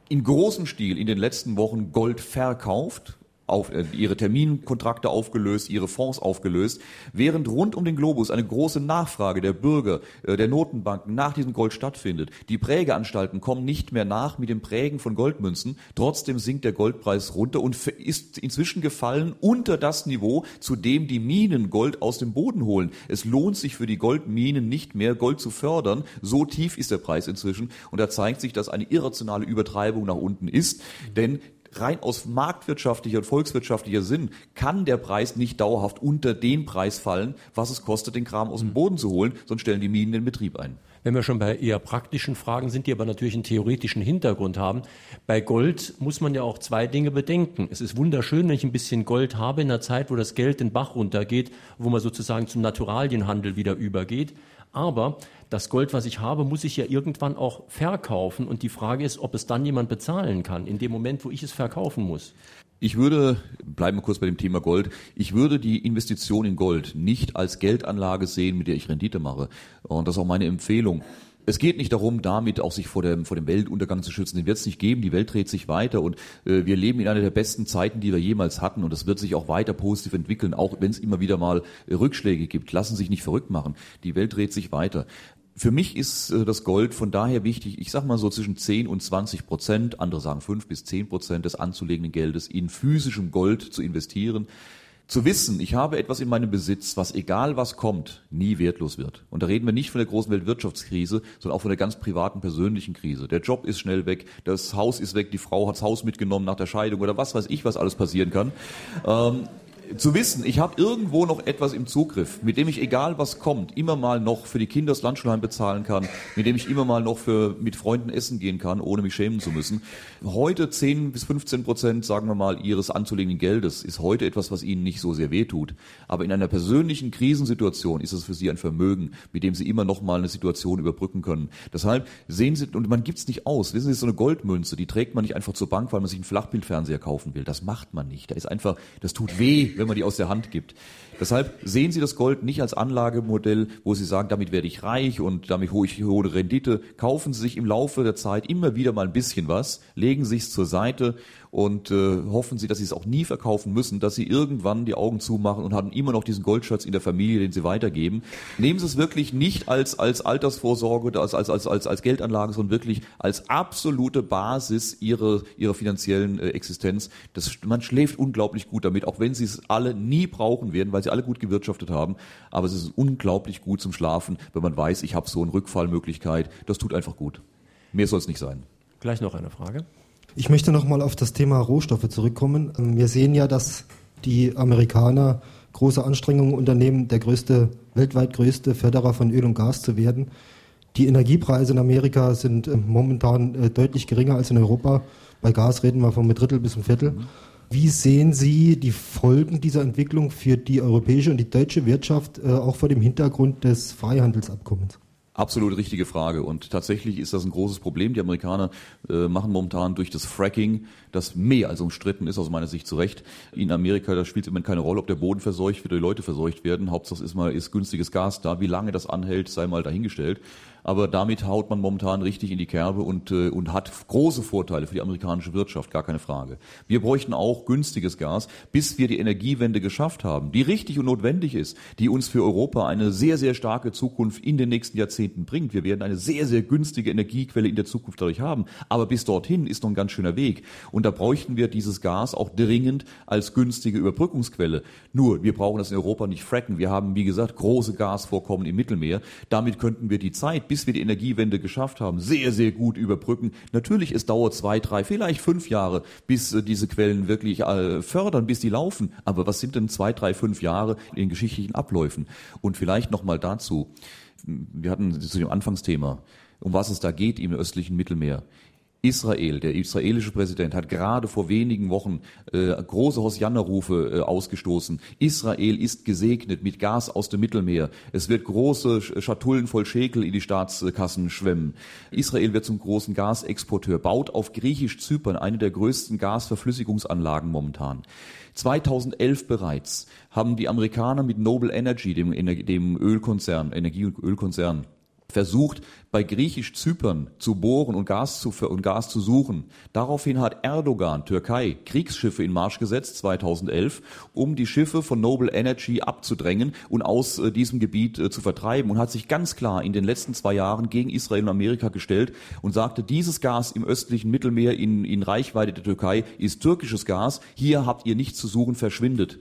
in großem Stil in den letzten Wochen Gold verkauft, auf, äh, ihre Terminkontrakte aufgelöst, ihre Fonds aufgelöst, während rund um den Globus eine große Nachfrage der Bürger, äh, der Notenbanken nach diesem Gold stattfindet. Die Prägeanstalten kommen nicht mehr nach mit dem Prägen von Goldmünzen. Trotzdem sinkt der Goldpreis runter und ist inzwischen gefallen unter das Niveau, zu dem die Minen Gold aus dem Boden holen. Es lohnt sich für die Goldminen nicht mehr, Gold zu fördern. So tief ist der Preis inzwischen. Und da zeigt sich, dass eine irrationale Übertreibung nach unten ist. Denn rein aus marktwirtschaftlicher und volkswirtschaftlicher Sinn kann der Preis nicht dauerhaft unter den Preis fallen, was es kostet, den Kram aus dem Boden zu holen, sonst stellen die Minen den Betrieb ein. Wenn wir schon bei eher praktischen Fragen sind, die aber natürlich einen theoretischen Hintergrund haben. Bei Gold muss man ja auch zwei Dinge bedenken. Es ist wunderschön, wenn ich ein bisschen Gold habe in einer Zeit, wo das Geld den Bach runtergeht, wo man sozusagen zum Naturalienhandel wieder übergeht. Aber das Gold, was ich habe, muss ich ja irgendwann auch verkaufen. Und die Frage ist, ob es dann jemand bezahlen kann, in dem Moment, wo ich es verkaufen muss. Ich würde, bleiben wir kurz bei dem Thema Gold, ich würde die Investition in Gold nicht als Geldanlage sehen, mit der ich Rendite mache. Und das ist auch meine Empfehlung. Es geht nicht darum, damit auch sich vor dem, vor dem Weltuntergang zu schützen. Den wird es nicht geben. Die Welt dreht sich weiter und äh, wir leben in einer der besten Zeiten, die wir jemals hatten. Und das wird sich auch weiter positiv entwickeln, auch wenn es immer wieder mal äh, Rückschläge gibt. Lassen sich nicht verrückt machen. Die Welt dreht sich weiter. Für mich ist äh, das Gold von daher wichtig, ich sag mal so zwischen 10 und 20 Prozent, andere sagen 5 bis 10 Prozent des anzulegenden Geldes in physischem Gold zu investieren. Zu wissen, ich habe etwas in meinem Besitz, was egal was kommt, nie wertlos wird. Und da reden wir nicht von der großen Weltwirtschaftskrise, sondern auch von der ganz privaten, persönlichen Krise. Der Job ist schnell weg, das Haus ist weg, die Frau hat das Haus mitgenommen nach der Scheidung oder was weiß ich, was alles passieren kann. Ähm, zu wissen, ich habe irgendwo noch etwas im Zugriff, mit dem ich, egal was kommt, immer mal noch für die Kinder das Landschulheim bezahlen kann, mit dem ich immer mal noch für, mit Freunden essen gehen kann, ohne mich schämen zu müssen. Heute 10 bis 15 Prozent, sagen wir mal, ihres anzulegenden Geldes ist heute etwas, was ihnen nicht so sehr wehtut. Aber in einer persönlichen Krisensituation ist es für sie ein Vermögen, mit dem sie immer noch mal eine Situation überbrücken können. Deshalb sehen Sie, und man gibt's nicht aus. Wissen Sie, so eine Goldmünze, die trägt man nicht einfach zur Bank, weil man sich einen Flachbildfernseher kaufen will. Das macht man nicht. Da ist einfach, das tut weh, wenn man die aus der Hand gibt. Deshalb sehen Sie das Gold nicht als Anlagemodell, wo Sie sagen, damit werde ich reich und damit hole ich hohe Rendite. Kaufen Sie sich im Laufe der Zeit immer wieder mal ein bisschen was, legen Sie es zur Seite und äh, hoffen Sie, dass Sie es auch nie verkaufen müssen, dass Sie irgendwann die Augen zumachen und haben immer noch diesen Goldschatz in der Familie, den Sie weitergeben. Nehmen Sie es wirklich nicht als, als Altersvorsorge oder als, als, als, als, als Geldanlage, sondern wirklich als absolute Basis Ihrer, Ihrer finanziellen äh, Existenz. Das, man schläft unglaublich gut damit, auch wenn Sie es alle nie brauchen werden, weil Sie alle gut gewirtschaftet haben. Aber es ist unglaublich gut zum Schlafen, wenn man weiß, ich habe so eine Rückfallmöglichkeit. Das tut einfach gut. Mehr soll es nicht sein. Gleich noch eine Frage. Ich möchte nochmal auf das Thema Rohstoffe zurückkommen. Wir sehen ja, dass die Amerikaner große Anstrengungen unternehmen, der größte, weltweit größte Förderer von Öl und Gas zu werden. Die Energiepreise in Amerika sind äh, momentan äh, deutlich geringer als in Europa. Bei Gas reden wir von einem Drittel bis einem Viertel. Wie sehen Sie die Folgen dieser Entwicklung für die europäische und die deutsche Wirtschaft, äh, auch vor dem Hintergrund des Freihandelsabkommens? Absolut richtige Frage. Und tatsächlich ist das ein großes Problem. Die Amerikaner äh, machen momentan durch das Fracking, das mehr als umstritten ist, aus meiner Sicht zu Recht. In Amerika, da spielt es immer keine Rolle, ob der Boden verseucht wird oder die Leute verseucht werden. Hauptsache ist mal, ist günstiges Gas da. Wie lange das anhält, sei mal dahingestellt. Aber damit haut man momentan richtig in die Kerbe und, äh, und hat große Vorteile für die amerikanische Wirtschaft, gar keine Frage. Wir bräuchten auch günstiges Gas, bis wir die Energiewende geschafft haben, die richtig und notwendig ist, die uns für Europa eine sehr, sehr starke Zukunft in den nächsten Jahrzehnten bringt. Wir werden eine sehr, sehr günstige Energiequelle in der Zukunft dadurch haben. Aber bis dorthin ist noch ein ganz schöner Weg. Und da bräuchten wir dieses Gas auch dringend als günstige Überbrückungsquelle. Nur, wir brauchen das in Europa nicht fracken. Wir haben, wie gesagt, große Gasvorkommen im Mittelmeer. Damit könnten wir die Zeit, bis wir die Energiewende geschafft haben, sehr, sehr gut überbrücken. Natürlich, es dauert zwei, drei, vielleicht fünf Jahre, bis äh, diese Quellen wirklich äh, fördern, bis die laufen. Aber was sind denn zwei, drei, fünf Jahre in den geschichtlichen Abläufen? Und vielleicht nochmal dazu. Wir hatten zu dem Anfangsthema, um was es da geht im östlichen Mittelmeer. Israel, der israelische Präsident, hat gerade vor wenigen Wochen äh, große Hosianna-Rufe äh, ausgestoßen. Israel ist gesegnet mit Gas aus dem Mittelmeer. Es wird große Schatullen voll Schekel in die Staatskassen schwemmen. Israel wird zum großen Gasexporteur, baut auf Griechisch-Zypern eine der größten Gasverflüssigungsanlagen momentan. 2011 bereits haben die Amerikaner mit Noble Energy, dem, dem Ölkonzern, Energie- und Ölkonzern, versucht, bei Griechisch-Zypern zu bohren und Gas zu, und Gas zu suchen. Daraufhin hat Erdogan, Türkei, Kriegsschiffe in Marsch gesetzt, 2011, um die Schiffe von Noble Energy abzudrängen und aus äh, diesem Gebiet äh, zu vertreiben und hat sich ganz klar in den letzten zwei Jahren gegen Israel und Amerika gestellt und sagte, dieses Gas im östlichen Mittelmeer in, in Reichweite der Türkei ist türkisches Gas, hier habt ihr nichts zu suchen, verschwindet.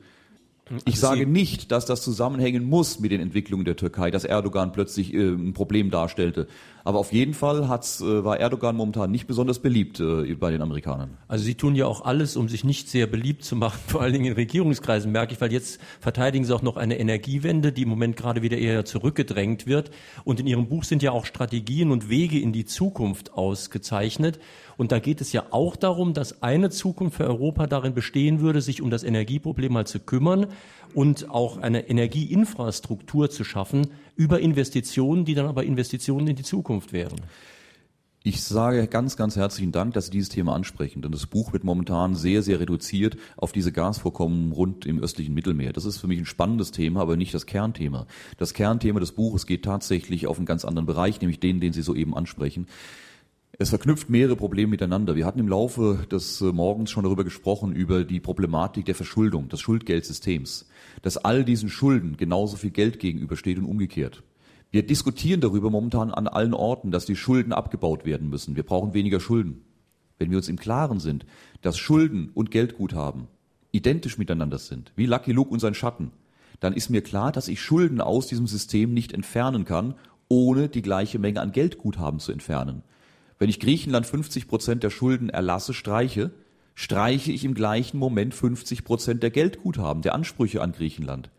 Ich also sage nicht, dass das zusammenhängen muss mit den Entwicklungen der Türkei, dass Erdogan plötzlich äh, ein Problem darstellte. Aber auf jeden Fall hat's, äh, war Erdogan momentan nicht besonders beliebt äh, bei den Amerikanern. Also Sie tun ja auch alles, um sich nicht sehr beliebt zu machen, vor allen Dingen in Regierungskreisen, merke ich, weil jetzt verteidigen Sie auch noch eine Energiewende, die im Moment gerade wieder eher zurückgedrängt wird. Und in Ihrem Buch sind ja auch Strategien und Wege in die Zukunft ausgezeichnet. Und da geht es ja auch darum, dass eine Zukunft für Europa darin bestehen würde, sich um das Energieproblem mal zu kümmern und auch eine Energieinfrastruktur zu schaffen über Investitionen, die dann aber Investitionen in die Zukunft wären. Ich sage ganz, ganz herzlichen Dank, dass Sie dieses Thema ansprechen, denn das Buch wird momentan sehr, sehr reduziert auf diese Gasvorkommen rund im östlichen Mittelmeer. Das ist für mich ein spannendes Thema, aber nicht das Kernthema. Das Kernthema des Buches geht tatsächlich auf einen ganz anderen Bereich, nämlich den, den Sie soeben ansprechen. Es verknüpft mehrere Probleme miteinander. Wir hatten im Laufe des äh, Morgens schon darüber gesprochen, über die Problematik der Verschuldung, des Schuldgeldsystems, dass all diesen Schulden genauso viel Geld gegenübersteht und umgekehrt. Wir diskutieren darüber momentan an allen Orten, dass die Schulden abgebaut werden müssen. Wir brauchen weniger Schulden. Wenn wir uns im Klaren sind, dass Schulden und Geldguthaben identisch miteinander sind, wie Lucky Luke und sein Schatten, dann ist mir klar, dass ich Schulden aus diesem System nicht entfernen kann, ohne die gleiche Menge an Geldguthaben zu entfernen. Wenn ich Griechenland 50 Prozent der Schulden erlasse, streiche, streiche ich im gleichen Moment 50 Prozent der Geldguthaben, der Ansprüche an Griechenland.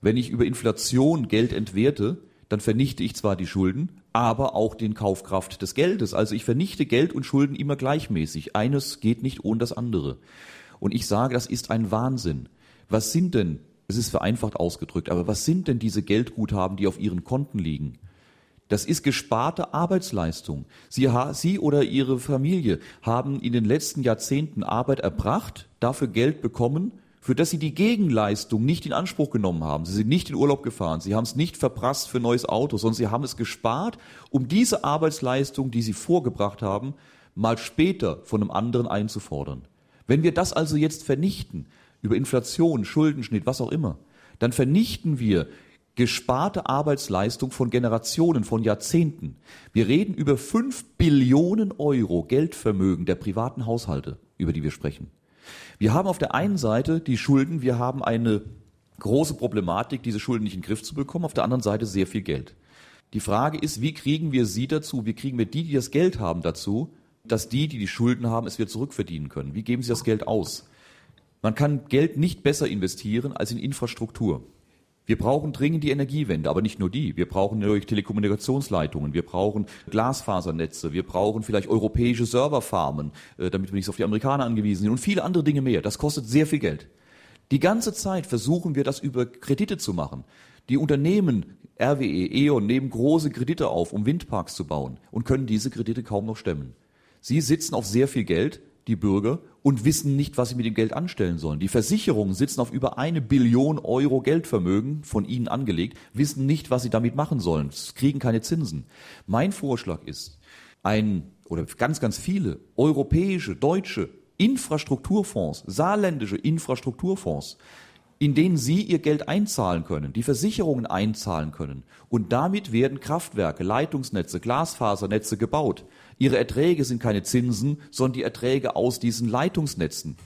Wenn ich über Inflation Geld entwerte, dann vernichte ich zwar die Schulden, aber auch den Kaufkraft des Geldes. Also ich vernichte Geld und Schulden immer gleichmäßig. Eines geht nicht ohne das andere. Und ich sage, das ist ein Wahnsinn. Was sind denn, es ist vereinfacht ausgedrückt, aber was sind denn diese Geldguthaben, die auf Ihren Konten liegen? Das ist gesparte Arbeitsleistung. Sie, Sie, oder Ihre Familie haben in den letzten Jahrzehnten Arbeit erbracht, dafür Geld bekommen, für das Sie die Gegenleistung nicht in Anspruch genommen haben. Sie sind nicht in Urlaub gefahren, Sie haben es nicht verprasst für ein neues Auto, sondern Sie haben es gespart, um diese Arbeitsleistung, die Sie vorgebracht haben, mal später von einem anderen einzufordern. Wenn wir das also jetzt vernichten, über Inflation, Schuldenschnitt, was auch immer, dann vernichten wir gesparte Arbeitsleistung von Generationen, von Jahrzehnten. Wir reden über fünf Billionen Euro Geldvermögen der privaten Haushalte, über die wir sprechen. Wir haben auf der einen Seite die Schulden, wir haben eine große Problematik, diese Schulden nicht in den Griff zu bekommen, auf der anderen Seite sehr viel Geld. Die Frage ist, wie kriegen wir sie dazu, wie kriegen wir die, die das Geld haben, dazu, dass die, die die Schulden haben, es wieder zurückverdienen können? Wie geben sie das Geld aus? Man kann Geld nicht besser investieren als in Infrastruktur. Wir brauchen dringend die Energiewende, aber nicht nur die. Wir brauchen natürlich Telekommunikationsleitungen, wir brauchen Glasfasernetze, wir brauchen vielleicht europäische Serverfarmen, äh, damit wir nicht auf die Amerikaner angewiesen sind und viele andere Dinge mehr. Das kostet sehr viel Geld. Die ganze Zeit versuchen wir das über Kredite zu machen. Die Unternehmen RWE, E.ON nehmen große Kredite auf, um Windparks zu bauen und können diese Kredite kaum noch stemmen. Sie sitzen auf sehr viel Geld, die Bürger, und wissen nicht, was sie mit dem Geld anstellen sollen. Die Versicherungen sitzen auf über eine Billion Euro Geldvermögen von ihnen angelegt, wissen nicht, was sie damit machen sollen, kriegen keine Zinsen. Mein Vorschlag ist, ein oder ganz, ganz viele europäische, deutsche Infrastrukturfonds, saarländische Infrastrukturfonds, in denen Sie Ihr Geld einzahlen können, die Versicherungen einzahlen können. Und damit werden Kraftwerke, Leitungsnetze, Glasfasernetze gebaut. Ihre Erträge sind keine Zinsen, sondern die Erträge aus diesen Leitungsnetzen.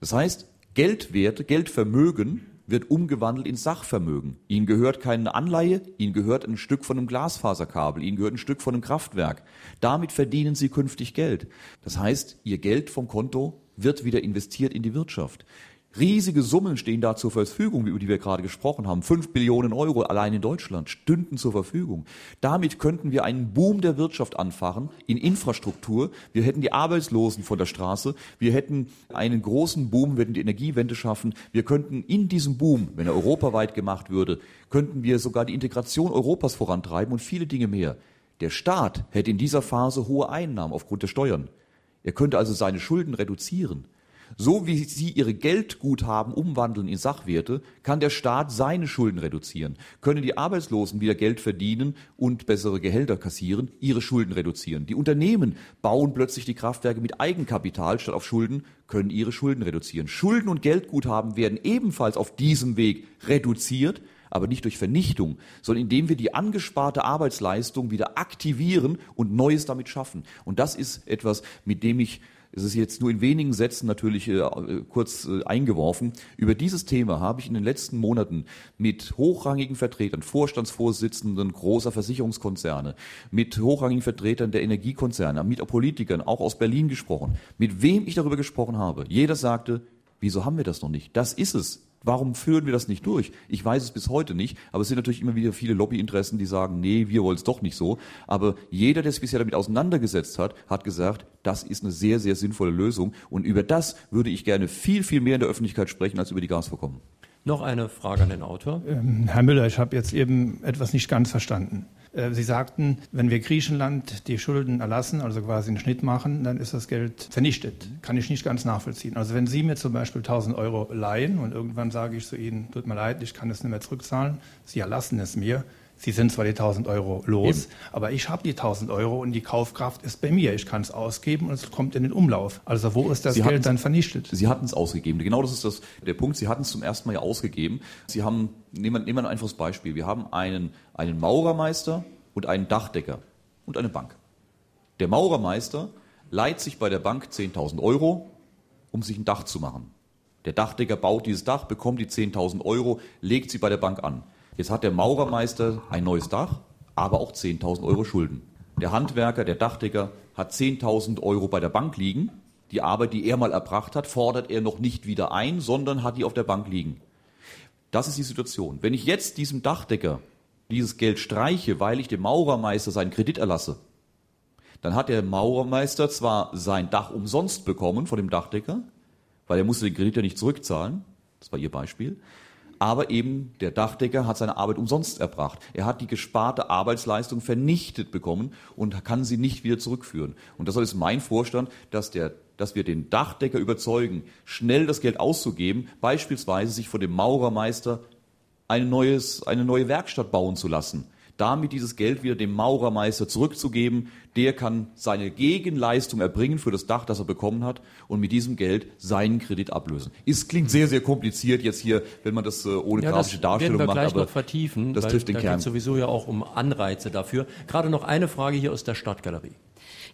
Das heißt, Geldwerte, Geldvermögen wird umgewandelt in Sachvermögen. Ihnen gehört keine Anleihe, Ihnen gehört ein Stück von einem Glasfaserkabel, Ihnen gehört ein Stück von einem Kraftwerk. Damit verdienen Sie künftig Geld. Das heißt, Ihr Geld vom Konto wird wieder investiert in die Wirtschaft. Riesige Summen stehen da zur Verfügung, über die wir gerade gesprochen haben. Fünf Billionen Euro allein in Deutschland stünden zur Verfügung. Damit könnten wir einen Boom der Wirtschaft anfachen in Infrastruktur. Wir hätten die Arbeitslosen von der Straße. Wir hätten einen großen Boom, wir hätten die Energiewende schaffen. Wir könnten in diesem Boom, wenn er europaweit gemacht würde, könnten wir sogar die Integration Europas vorantreiben und viele Dinge mehr. Der Staat hätte in dieser Phase hohe Einnahmen aufgrund der Steuern. Er könnte also seine Schulden reduzieren. So wie Sie Ihre Geldguthaben umwandeln in Sachwerte, kann der Staat seine Schulden reduzieren. Können die Arbeitslosen wieder Geld verdienen und bessere Gehälter kassieren, ihre Schulden reduzieren. Die Unternehmen bauen plötzlich die Kraftwerke mit Eigenkapital statt auf Schulden, können ihre Schulden reduzieren. Schulden und Geldguthaben werden ebenfalls auf diesem Weg reduziert, aber nicht durch Vernichtung, sondern indem wir die angesparte Arbeitsleistung wieder aktivieren und Neues damit schaffen. Und das ist etwas, mit dem ich es ist jetzt nur in wenigen Sätzen natürlich äh, kurz äh, eingeworfen. Über dieses Thema habe ich in den letzten Monaten mit hochrangigen Vertretern, Vorstandsvorsitzenden großer Versicherungskonzerne, mit hochrangigen Vertretern der Energiekonzerne, mit Politikern, auch aus Berlin gesprochen. Mit wem ich darüber gesprochen habe, jeder sagte, wieso haben wir das noch nicht? Das ist es. Warum führen wir das nicht durch? Ich weiß es bis heute nicht, aber es sind natürlich immer wieder viele Lobbyinteressen, die sagen, nee, wir wollen es doch nicht so. Aber jeder, der sich bisher damit auseinandergesetzt hat, hat gesagt, das ist eine sehr, sehr sinnvolle Lösung. Und über das würde ich gerne viel, viel mehr in der Öffentlichkeit sprechen als über die Gasvorkommen. Noch eine Frage an den Autor. Ähm, Herr Müller, ich habe jetzt eben etwas nicht ganz verstanden. Äh, Sie sagten, wenn wir Griechenland die Schulden erlassen, also quasi einen Schnitt machen, dann ist das Geld vernichtet. Kann ich nicht ganz nachvollziehen. Also wenn Sie mir zum Beispiel 1000 Euro leihen und irgendwann sage ich zu Ihnen, tut mir leid, ich kann es nicht mehr zurückzahlen, Sie erlassen es mir, Sie sind zwar die 1000 Euro los, Eben. aber ich habe die 1000 Euro und die Kaufkraft ist bei mir. Ich kann es ausgeben und es kommt in den Umlauf. Also wo ist das Sie Geld dann vernichtet? Sie hatten es ausgegeben. Genau das ist das, der Punkt. Sie hatten es zum ersten Mal ja ausgegeben. Sie haben, nehmen, nehmen wir ein einfaches Beispiel. Wir haben einen, einen Maurermeister und einen Dachdecker und eine Bank. Der Maurermeister leiht sich bei der Bank 10.000 Euro, um sich ein Dach zu machen. Der Dachdecker baut dieses Dach, bekommt die 10.000 Euro, legt sie bei der Bank an. Jetzt hat der Maurermeister ein neues Dach, aber auch 10.000 Euro Schulden. Der Handwerker, der Dachdecker hat 10.000 Euro bei der Bank liegen. Die Arbeit, die er mal erbracht hat, fordert er noch nicht wieder ein, sondern hat die auf der Bank liegen. Das ist die Situation. Wenn ich jetzt diesem Dachdecker dieses Geld streiche, weil ich dem Maurermeister seinen Kredit erlasse, dann hat der Maurermeister zwar sein Dach umsonst bekommen von dem Dachdecker, weil er musste den Kredit ja nicht zurückzahlen, das war Ihr Beispiel, aber eben der Dachdecker hat seine Arbeit umsonst erbracht. Er hat die gesparte Arbeitsleistung vernichtet bekommen und kann sie nicht wieder zurückführen. Und das ist mein Vorstand, dass der dass wir den Dachdecker überzeugen, schnell das Geld auszugeben, beispielsweise sich von dem Maurermeister ein neues, eine neue Werkstatt bauen zu lassen damit dieses Geld wieder dem Maurermeister zurückzugeben. Der kann seine Gegenleistung erbringen für das Dach, das er bekommen hat und mit diesem Geld seinen Kredit ablösen. Es klingt sehr, sehr kompliziert jetzt hier, wenn man das äh, ohne ja, grafische Darstellung werden wir macht. Gleich noch vertiefen, das trifft den da Kern. geht sowieso ja auch um Anreize dafür. Gerade noch eine Frage hier aus der Stadtgalerie.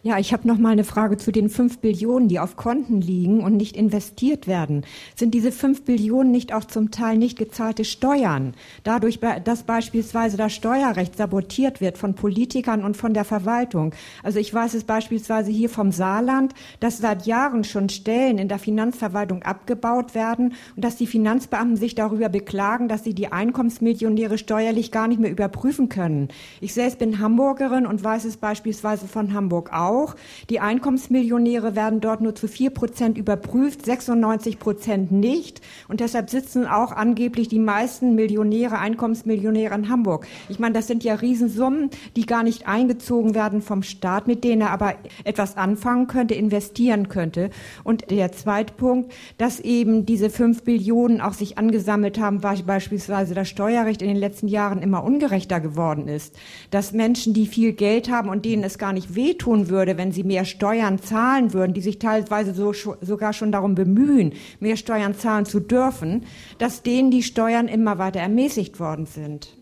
Ja, ich habe noch mal eine Frage zu den fünf Billionen, die auf Konten liegen und nicht investiert werden. Sind diese fünf Billionen nicht auch zum Teil nicht gezahlte Steuern? Dadurch, dass beispielsweise das Steuerrecht sabotiert wird von Politikern und von der Verwaltung. Also ich weiß es beispielsweise hier vom Saarland, dass seit Jahren schon Stellen in der Finanzverwaltung abgebaut werden und dass die Finanzbeamten sich darüber beklagen, dass sie die Einkommensmillionäre steuerlich gar nicht mehr überprüfen können. Ich selbst bin Hamburgerin und weiß es beispielsweise von Hamburg auch auch. Die Einkommensmillionäre werden dort nur zu vier Prozent überprüft, 96 Prozent nicht. Und deshalb sitzen auch angeblich die meisten Millionäre, Einkommensmillionäre in Hamburg. Ich meine, das sind ja Riesensummen, die gar nicht eingezogen werden vom Staat, mit denen er aber etwas anfangen könnte, investieren könnte. Und der zweite Punkt, dass eben diese fünf Billionen auch sich angesammelt haben, weil beispielsweise das Steuerrecht in den letzten Jahren immer ungerechter geworden ist. Dass Menschen, die viel Geld haben und denen es gar nicht wehtun würde, würde, wenn sie mehr Steuern zahlen würden, die sich teilweise so, sogar schon darum bemühen, mehr Steuern zahlen zu dürfen, dass denen die Steuern immer weiter ermäßigt worden sind.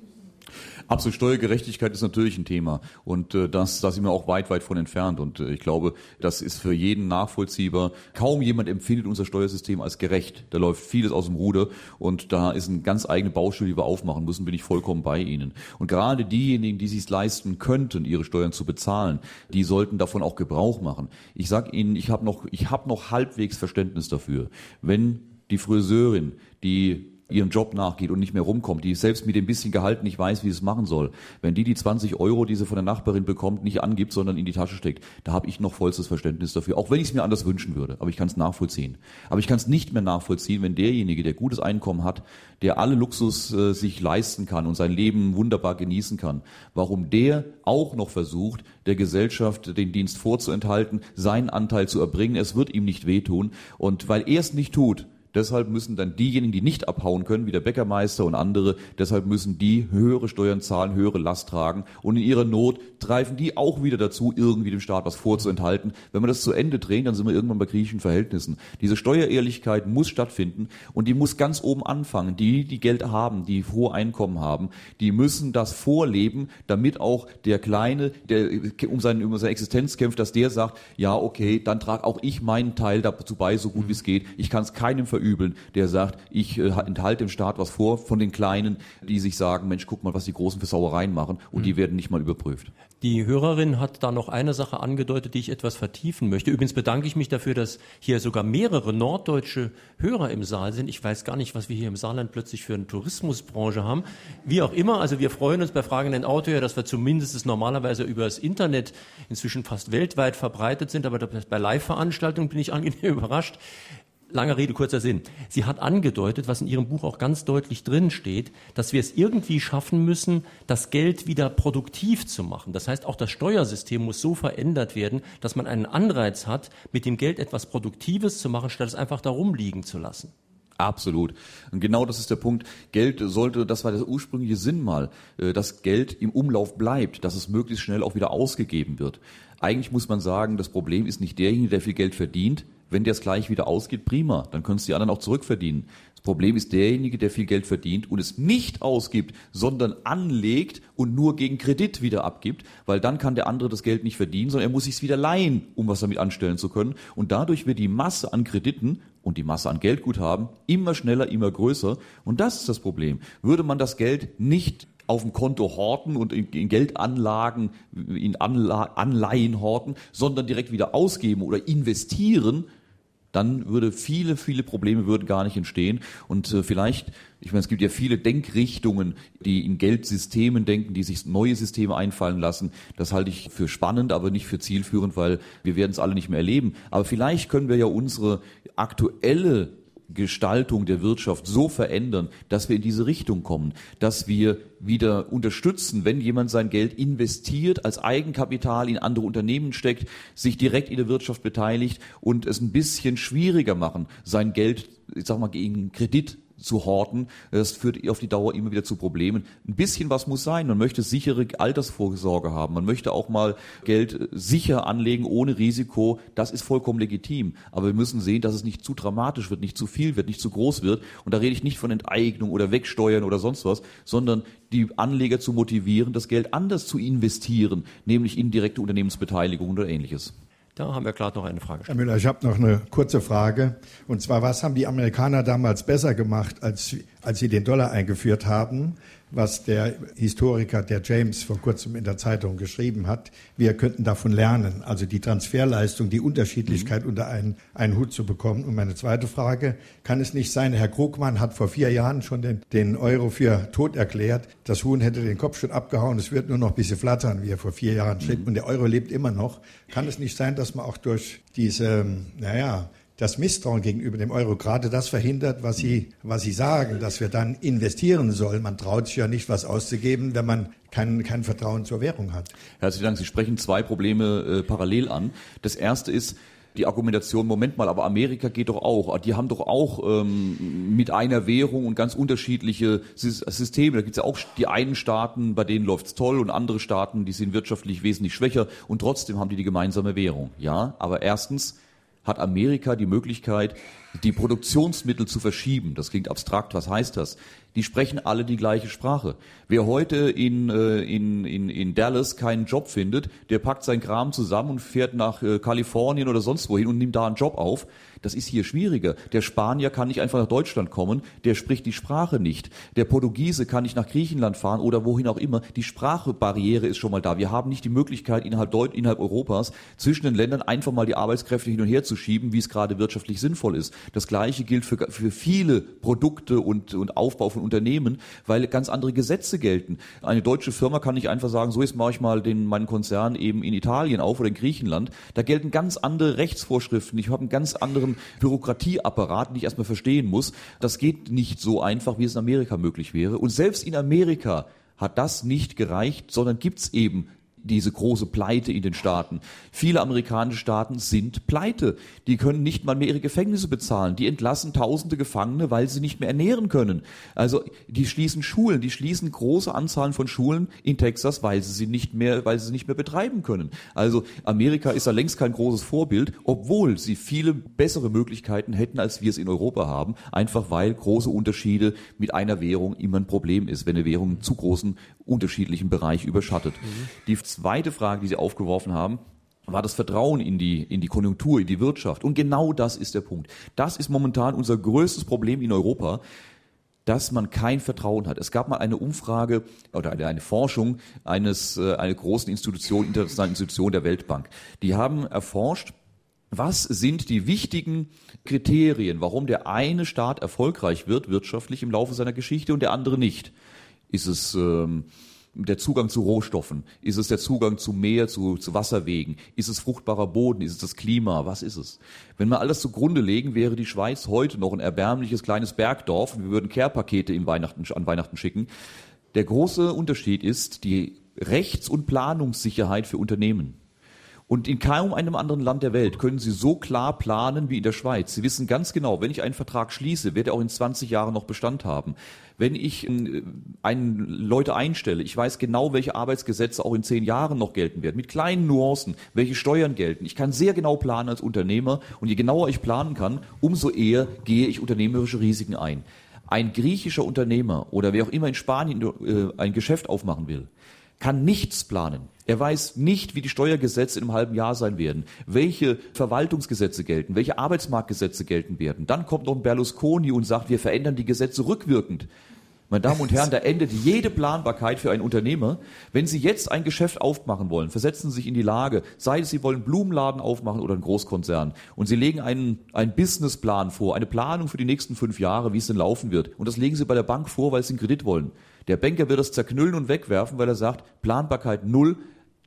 Absolut, Steuergerechtigkeit ist natürlich ein Thema und äh, das, da sind wir auch weit, weit von entfernt und äh, ich glaube, das ist für jeden nachvollziehbar. Kaum jemand empfindet unser Steuersystem als gerecht. Da läuft vieles aus dem Ruder und da ist eine ganz eigene Baustelle, die wir aufmachen müssen, bin ich vollkommen bei Ihnen. Und gerade diejenigen, die sich leisten könnten, ihre Steuern zu bezahlen, die sollten davon auch Gebrauch machen. Ich sage Ihnen, ich habe noch, ich habe noch halbwegs Verständnis dafür, wenn die Friseurin, die ihrem Job nachgeht und nicht mehr rumkommt, die selbst mit dem bisschen Gehalt nicht weiß, wie es machen soll, wenn die die 20 Euro, die sie von der Nachbarin bekommt, nicht angibt, sondern in die Tasche steckt, da habe ich noch vollstes Verständnis dafür, auch wenn ich es mir anders wünschen würde. Aber ich kann es nachvollziehen. Aber ich kann es nicht mehr nachvollziehen, wenn derjenige, der gutes Einkommen hat, der alle Luxus äh, sich leisten kann und sein Leben wunderbar genießen kann, warum der auch noch versucht, der Gesellschaft den Dienst vorzuenthalten, seinen Anteil zu erbringen. Es wird ihm nicht wehtun. Und weil er es nicht tut, Deshalb müssen dann diejenigen, die nicht abhauen können, wie der Bäckermeister und andere, deshalb müssen die höhere Steuern zahlen, höhere Last tragen. Und in ihrer Not greifen die auch wieder dazu, irgendwie dem Staat was vorzuenthalten. Wenn wir das zu Ende drehen, dann sind wir irgendwann bei griechischen Verhältnissen. Diese Steuerehrlichkeit muss stattfinden und die muss ganz oben anfangen. Die, die Geld haben, die hohe Einkommen haben, die müssen das vorleben, damit auch der Kleine, der um, seine, um seine Existenz kämpft, dass der sagt, ja, okay, dann trage auch ich meinen Teil dazu bei, so gut wie es geht. Ich kann es keinem ver verübeln, der sagt, ich äh, enthalte dem Staat was vor von den Kleinen, die sich sagen, Mensch, guck mal, was die Großen für Sauereien machen und mhm. die werden nicht mal überprüft. Die Hörerin hat da noch eine Sache angedeutet, die ich etwas vertiefen möchte. Übrigens bedanke ich mich dafür, dass hier sogar mehrere norddeutsche Hörer im Saal sind. Ich weiß gar nicht, was wir hier im Saarland plötzlich für eine Tourismusbranche haben. Wie auch immer, also wir freuen uns bei Fragen in Auto, dass wir zumindest normalerweise über das Internet inzwischen fast weltweit verbreitet sind, aber bei Live-Veranstaltungen bin ich angenehm überrascht. Lange Rede, kurzer Sinn. Sie hat angedeutet, was in ihrem Buch auch ganz deutlich drin steht, dass wir es irgendwie schaffen müssen, das Geld wieder produktiv zu machen. Das heißt, auch das Steuersystem muss so verändert werden, dass man einen Anreiz hat, mit dem Geld etwas Produktives zu machen, statt es einfach da rumliegen zu lassen. Absolut. Und genau das ist der Punkt. Geld sollte, das war der ursprüngliche Sinn mal, äh, dass Geld im Umlauf bleibt, dass es möglichst schnell auch wieder ausgegeben wird. Eigentlich muss man sagen, das Problem ist nicht derjenige, der viel Geld verdient, wenn der es gleich wieder ausgeht, prima, dann können es die anderen auch zurückverdienen. Das Problem ist derjenige, der viel Geld verdient und es nicht ausgibt, sondern anlegt und nur gegen Kredit wieder abgibt, weil dann kann der andere das Geld nicht verdienen, sondern er muss sich wieder leihen, um was damit anstellen zu können. Und dadurch wird die Masse an Krediten und die Masse an Geldguthaben immer schneller, immer größer. Und das ist das Problem. Würde man das Geld nicht auf dem Konto horten und in, Geldanlagen, in Anleihen horten, sondern direkt wieder ausgeben oder investieren, dann würde viele, viele Probleme würden gar nicht entstehen. Und äh, vielleicht, ich meine, es gibt ja viele Denkrichtungen, die in Geldsystemen denken, die sich neue Systeme einfallen lassen. Das halte ich für spannend, aber nicht für zielführend, weil wir werden es alle nicht mehr erleben. Aber vielleicht können wir ja unsere aktuelle Gestaltung der Wirtschaft so verändern, dass wir in diese Richtung kommen, dass wir wieder unterstützen, wenn jemand sein Geld investiert, als Eigenkapital in andere Unternehmen steckt, sich direkt in der Wirtschaft beteiligt und es ein bisschen schwieriger machen, sein Geld, ich sag mal, gegen Kredit zu horten. Das führt auf die Dauer immer wieder zu Problemen. Ein bisschen was muss sein. Man möchte sichere Altersvorsorge haben. Man möchte auch mal Geld sicher anlegen, ohne Risiko. Das ist vollkommen legitim. Aber wir müssen sehen, dass es nicht zu dramatisch wird, nicht zu viel wird, nicht zu groß wird. Und da rede ich nicht von Enteignung oder Wegsteuern oder sonst was, sondern die Anleger zu motivieren, das Geld anders zu investieren, nämlich in direkte Unternehmensbeteiligung oder ähnliches. Da haben wir gerade noch eine Frage. Herr Müller, ich habe noch eine kurze Frage. Und zwar, was haben die Amerikaner damals besser gemacht, als, als sie den Dollar eingeführt haben? Was der Historiker, der James vor kurzem in der Zeitung geschrieben hat. Wir könnten davon lernen, also die Transferleistung, die Unterschiedlichkeit mhm. unter einen, einen Hut zu bekommen. Und meine zweite Frage, kann es nicht sein, Herr Krugmann hat vor vier Jahren schon den, den Euro für tot erklärt. Das Huhn hätte den Kopf schon abgehauen, es wird nur noch ein bisschen flattern, wie er vor vier Jahren steht. Mhm. Und der Euro lebt immer noch. Kann es nicht sein, dass man auch durch diese, naja, das Misstrauen gegenüber dem Euro gerade das verhindert, was Sie, was Sie sagen, dass wir dann investieren sollen. Man traut sich ja nicht, was auszugeben, wenn man kein, kein Vertrauen zur Währung hat. Herzlichen Dank. Sie sprechen zwei Probleme äh, parallel an. Das erste ist, die Argumentation, Moment mal, aber Amerika geht doch auch. Die haben doch auch ähm, mit einer Währung und ganz unterschiedliche Systeme. Da gibt es ja auch die einen Staaten, bei denen läuft's toll und andere Staaten, die sind wirtschaftlich wesentlich schwächer und trotzdem haben die die gemeinsame Währung. Ja, aber erstens, hat Amerika die Möglichkeit, die Produktionsmittel zu verschieben. Das klingt abstrakt. Was heißt das? Die sprechen alle die gleiche Sprache. Wer heute in, äh, in, in, in Dallas keinen Job findet, der packt sein Kram zusammen und fährt nach äh, Kalifornien oder sonst wohin und nimmt da einen Job auf. Das ist hier schwieriger. Der Spanier kann nicht einfach nach Deutschland kommen, der spricht die Sprache nicht. Der Portugiese kann nicht nach Griechenland fahren oder wohin auch immer. Die Sprachbarriere ist schon mal da. Wir haben nicht die Möglichkeit, innerhalb, Deut innerhalb Europas zwischen den Ländern einfach mal die Arbeitskräfte hin und her zu schieben, wie es gerade wirtschaftlich sinnvoll ist. Das Gleiche gilt für, für viele Produkte und, und Aufbau von Unternehmen, weil ganz andere Gesetze gelten. Eine deutsche Firma kann nicht einfach sagen, so jetzt mache ich mal den, meinen Konzern eben in Italien auf oder in Griechenland. Da gelten ganz andere Rechtsvorschriften. Ich habe einen ganz anderen Bürokratieapparat, den ich erstmal verstehen muss. Das geht nicht so einfach, wie es in Amerika möglich wäre. Und selbst in Amerika hat das nicht gereicht, sondern gibt's eben diese große Pleite in den Staaten. Viele amerikanische Staaten sind pleite. Die können nicht mal mehr ihre Gefängnisse bezahlen. Die entlassen tausende Gefangene, weil sie nicht mehr ernähren können. Also die schließen Schulen, die schließen große Anzahlen von Schulen in Texas, weil sie sie nicht mehr, weil sie sie nicht mehr betreiben können. Also Amerika ist da längst kein großes Vorbild, obwohl sie viele bessere Möglichkeiten hätten, als wir es in Europa haben. Einfach weil große Unterschiede mit einer Währung immer ein Problem ist, wenn eine Währung zu großen unterschiedlichen Bereich überschattet. Mhm. Die zweite Frage, die Sie aufgeworfen haben, war das Vertrauen in die, in die Konjunktur, in die Wirtschaft. Und genau das ist der Punkt. Das ist momentan unser größtes Problem in Europa, dass man kein Vertrauen hat. Es gab mal eine Umfrage oder eine, eine Forschung eines, äh, einer großen Institution, internationalen Institution der Weltbank. Die haben erforscht, was sind die wichtigen Kriterien, warum der eine Staat erfolgreich wird wirtschaftlich im Laufe seiner Geschichte und der andere nicht? Ist es ähm, der Zugang zu Rohstoffen? Ist es der Zugang zu Meer, zu, zu Wasserwegen? Ist es fruchtbarer Boden? Ist es das Klima? Was ist es? Wenn wir alles zugrunde legen, wäre die Schweiz heute noch ein erbärmliches kleines Bergdorf und wir würden Care-Pakete Weihnachten, an Weihnachten schicken. Der große Unterschied ist die Rechts- und Planungssicherheit für Unternehmen. Und in kaum einem anderen Land der Welt können Sie so klar planen wie in der Schweiz. Sie wissen ganz genau, wenn ich einen Vertrag schließe, wird er auch in 20 Jahren noch Bestand haben. Wenn ich äh, einen Leute einstelle, ich weiß genau, welche Arbeitsgesetze auch in zehn Jahren noch gelten werden, mit kleinen Nuancen, welche Steuern gelten. Ich kann sehr genau planen als Unternehmer und je genauer ich planen kann, umso eher gehe ich unternehmerische Risiken ein. Ein griechischer Unternehmer oder wer auch immer in Spanien äh, ein Geschäft aufmachen will, kann nichts planen. Er weiß nicht, wie die Steuergesetze in einem halben Jahr sein werden, welche Verwaltungsgesetze gelten, welche Arbeitsmarktgesetze gelten werden. Dann kommt noch ein Berlusconi und sagt, wir verändern die Gesetze rückwirkend. Meine Damen und Herren, da endet jede Planbarkeit für einen Unternehmer. Wenn Sie jetzt ein Geschäft aufmachen wollen, versetzen Sie sich in die Lage, sei es Sie wollen Blumenladen aufmachen oder einen Großkonzern, und Sie legen einen, einen Businessplan vor, eine Planung für die nächsten fünf Jahre, wie es denn laufen wird. Und das legen Sie bei der Bank vor, weil Sie einen Kredit wollen. Der Banker wird das zerknüllen und wegwerfen, weil er sagt, Planbarkeit null,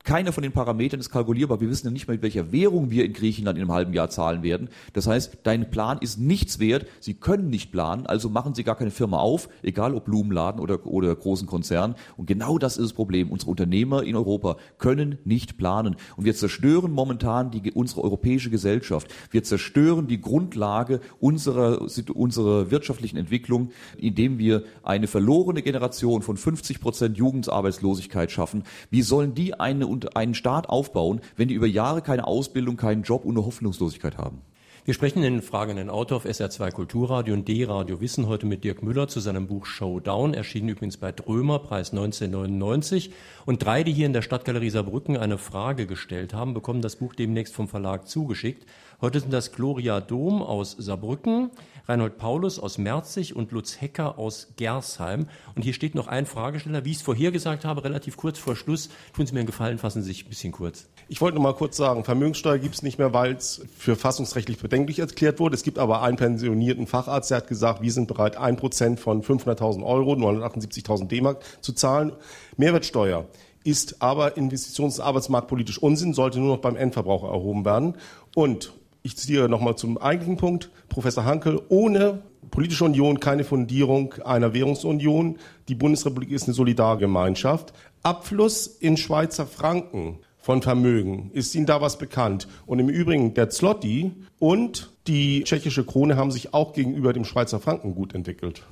keiner von den Parametern ist kalkulierbar. Wir wissen ja nicht mal, mit welcher Währung wir in Griechenland in einem halben Jahr zahlen werden. Das heißt, dein Plan ist nichts wert. Sie können nicht planen, also machen Sie gar keine Firma auf, egal ob Blumenladen oder, oder großen Konzern. Und genau das ist das Problem. Unsere Unternehmer in Europa können nicht planen. Und wir zerstören momentan die, unsere europäische Gesellschaft. Wir zerstören die Grundlage unserer, unserer wirtschaftlichen Entwicklung, indem wir eine verlorene Generation von 50 Prozent Jugendarbeitslosigkeit schaffen. Wie sollen die eine und einen Staat aufbauen, wenn die über Jahre keine Ausbildung, keinen Job und eine Hoffnungslosigkeit haben? Wir sprechen in fragenden Autor auf SR2 Kulturradio und D-Radio Wissen heute mit Dirk Müller zu seinem Buch Showdown, erschienen übrigens bei Drömer, Preis 1999. Und drei, die hier in der Stadtgalerie Saarbrücken eine Frage gestellt haben, bekommen das Buch demnächst vom Verlag zugeschickt. Heute sind das Gloria Dom aus Saarbrücken, Reinhold Paulus aus Merzig und Lutz Hecker aus Gersheim. Und hier steht noch ein Fragesteller. Wie ich es vorher gesagt habe, relativ kurz vor Schluss, tun Sie mir einen Gefallen, fassen Sie sich ein bisschen kurz. Ich wollte noch mal kurz sagen, Vermögenssteuer gibt es nicht mehr, weil es für fassungsrechtlich bedenklich erklärt wurde. Es gibt aber einen pensionierten Facharzt, der hat gesagt, wir sind bereit, ein Prozent von 500.000 Euro, 978.000 D-Mark zu zahlen. Mehrwertsteuer ist aber investitions- und arbeitsmarktpolitisch Unsinn, sollte nur noch beim Endverbraucher erhoben werden. Und ich zitiere nochmal zum eigentlichen Punkt, Professor Hankel, ohne politische Union keine Fundierung einer Währungsunion. Die Bundesrepublik ist eine Solidargemeinschaft. Abfluss in Schweizer Franken von Vermögen. Ist Ihnen da was bekannt? Und im Übrigen, der Zloty und die tschechische Krone haben sich auch gegenüber dem Schweizer Franken gut entwickelt.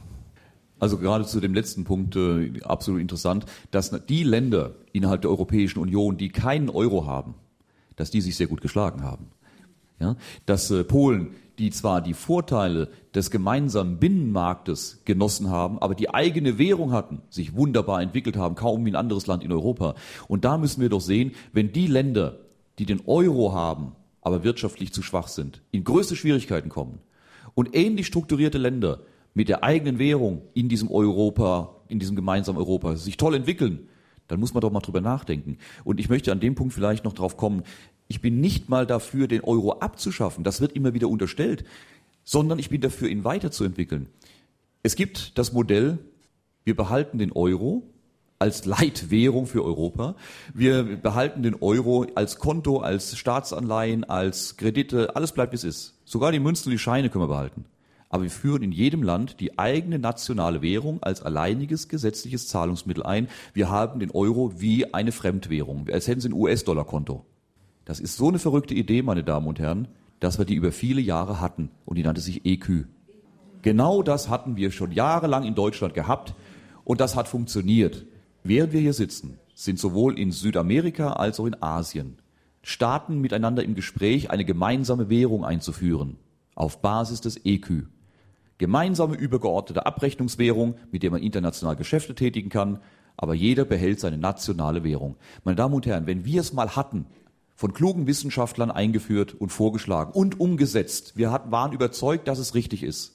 Also gerade zu dem letzten Punkt äh, absolut interessant, dass die Länder innerhalb der Europäischen Union, die keinen Euro haben, dass die sich sehr gut geschlagen haben. Ja, dass äh, Polen, die zwar die Vorteile des gemeinsamen Binnenmarktes genossen haben, aber die eigene Währung hatten, sich wunderbar entwickelt haben, kaum wie ein anderes Land in Europa. Und da müssen wir doch sehen, wenn die Länder, die den Euro haben, aber wirtschaftlich zu schwach sind, in größte Schwierigkeiten kommen und ähnlich strukturierte Länder mit der eigenen Währung in diesem Europa, in diesem gemeinsamen Europa sich toll entwickeln, dann muss man doch mal drüber nachdenken. Und ich möchte an dem Punkt vielleicht noch drauf kommen, ich bin nicht mal dafür, den Euro abzuschaffen. Das wird immer wieder unterstellt. sondern ich bin dafür, ihn weiterzuentwickeln. Es gibt das Modell, wir behalten den Euro als Leitwährung für Europa. Wir behalten den Euro als Konto, als Staatsanleihen, als Kredite, alles bleibt wie es ist. Sogar die Münzen und die Scheine können wir behalten. Aber wir führen in jedem Land die eigene nationale Währung als alleiniges gesetzliches Zahlungsmittel ein. Wir haben den Euro wie eine Fremdwährung, als hätten Sie ein US-Dollar-Konto. Das ist so eine verrückte Idee, meine Damen und Herren, dass wir die über viele Jahre hatten und die nannte sich EQ. Genau das hatten wir schon jahrelang in Deutschland gehabt und das hat funktioniert. Während wir hier sitzen, sind sowohl in Südamerika als auch in Asien Staaten miteinander im Gespräch, eine gemeinsame Währung einzuführen auf Basis des EQ. Gemeinsame übergeordnete Abrechnungswährung, mit der man international Geschäfte tätigen kann, aber jeder behält seine nationale Währung. Meine Damen und Herren, wenn wir es mal hatten, von klugen Wissenschaftlern eingeführt und vorgeschlagen und umgesetzt, wir hatten, waren überzeugt, dass es richtig ist,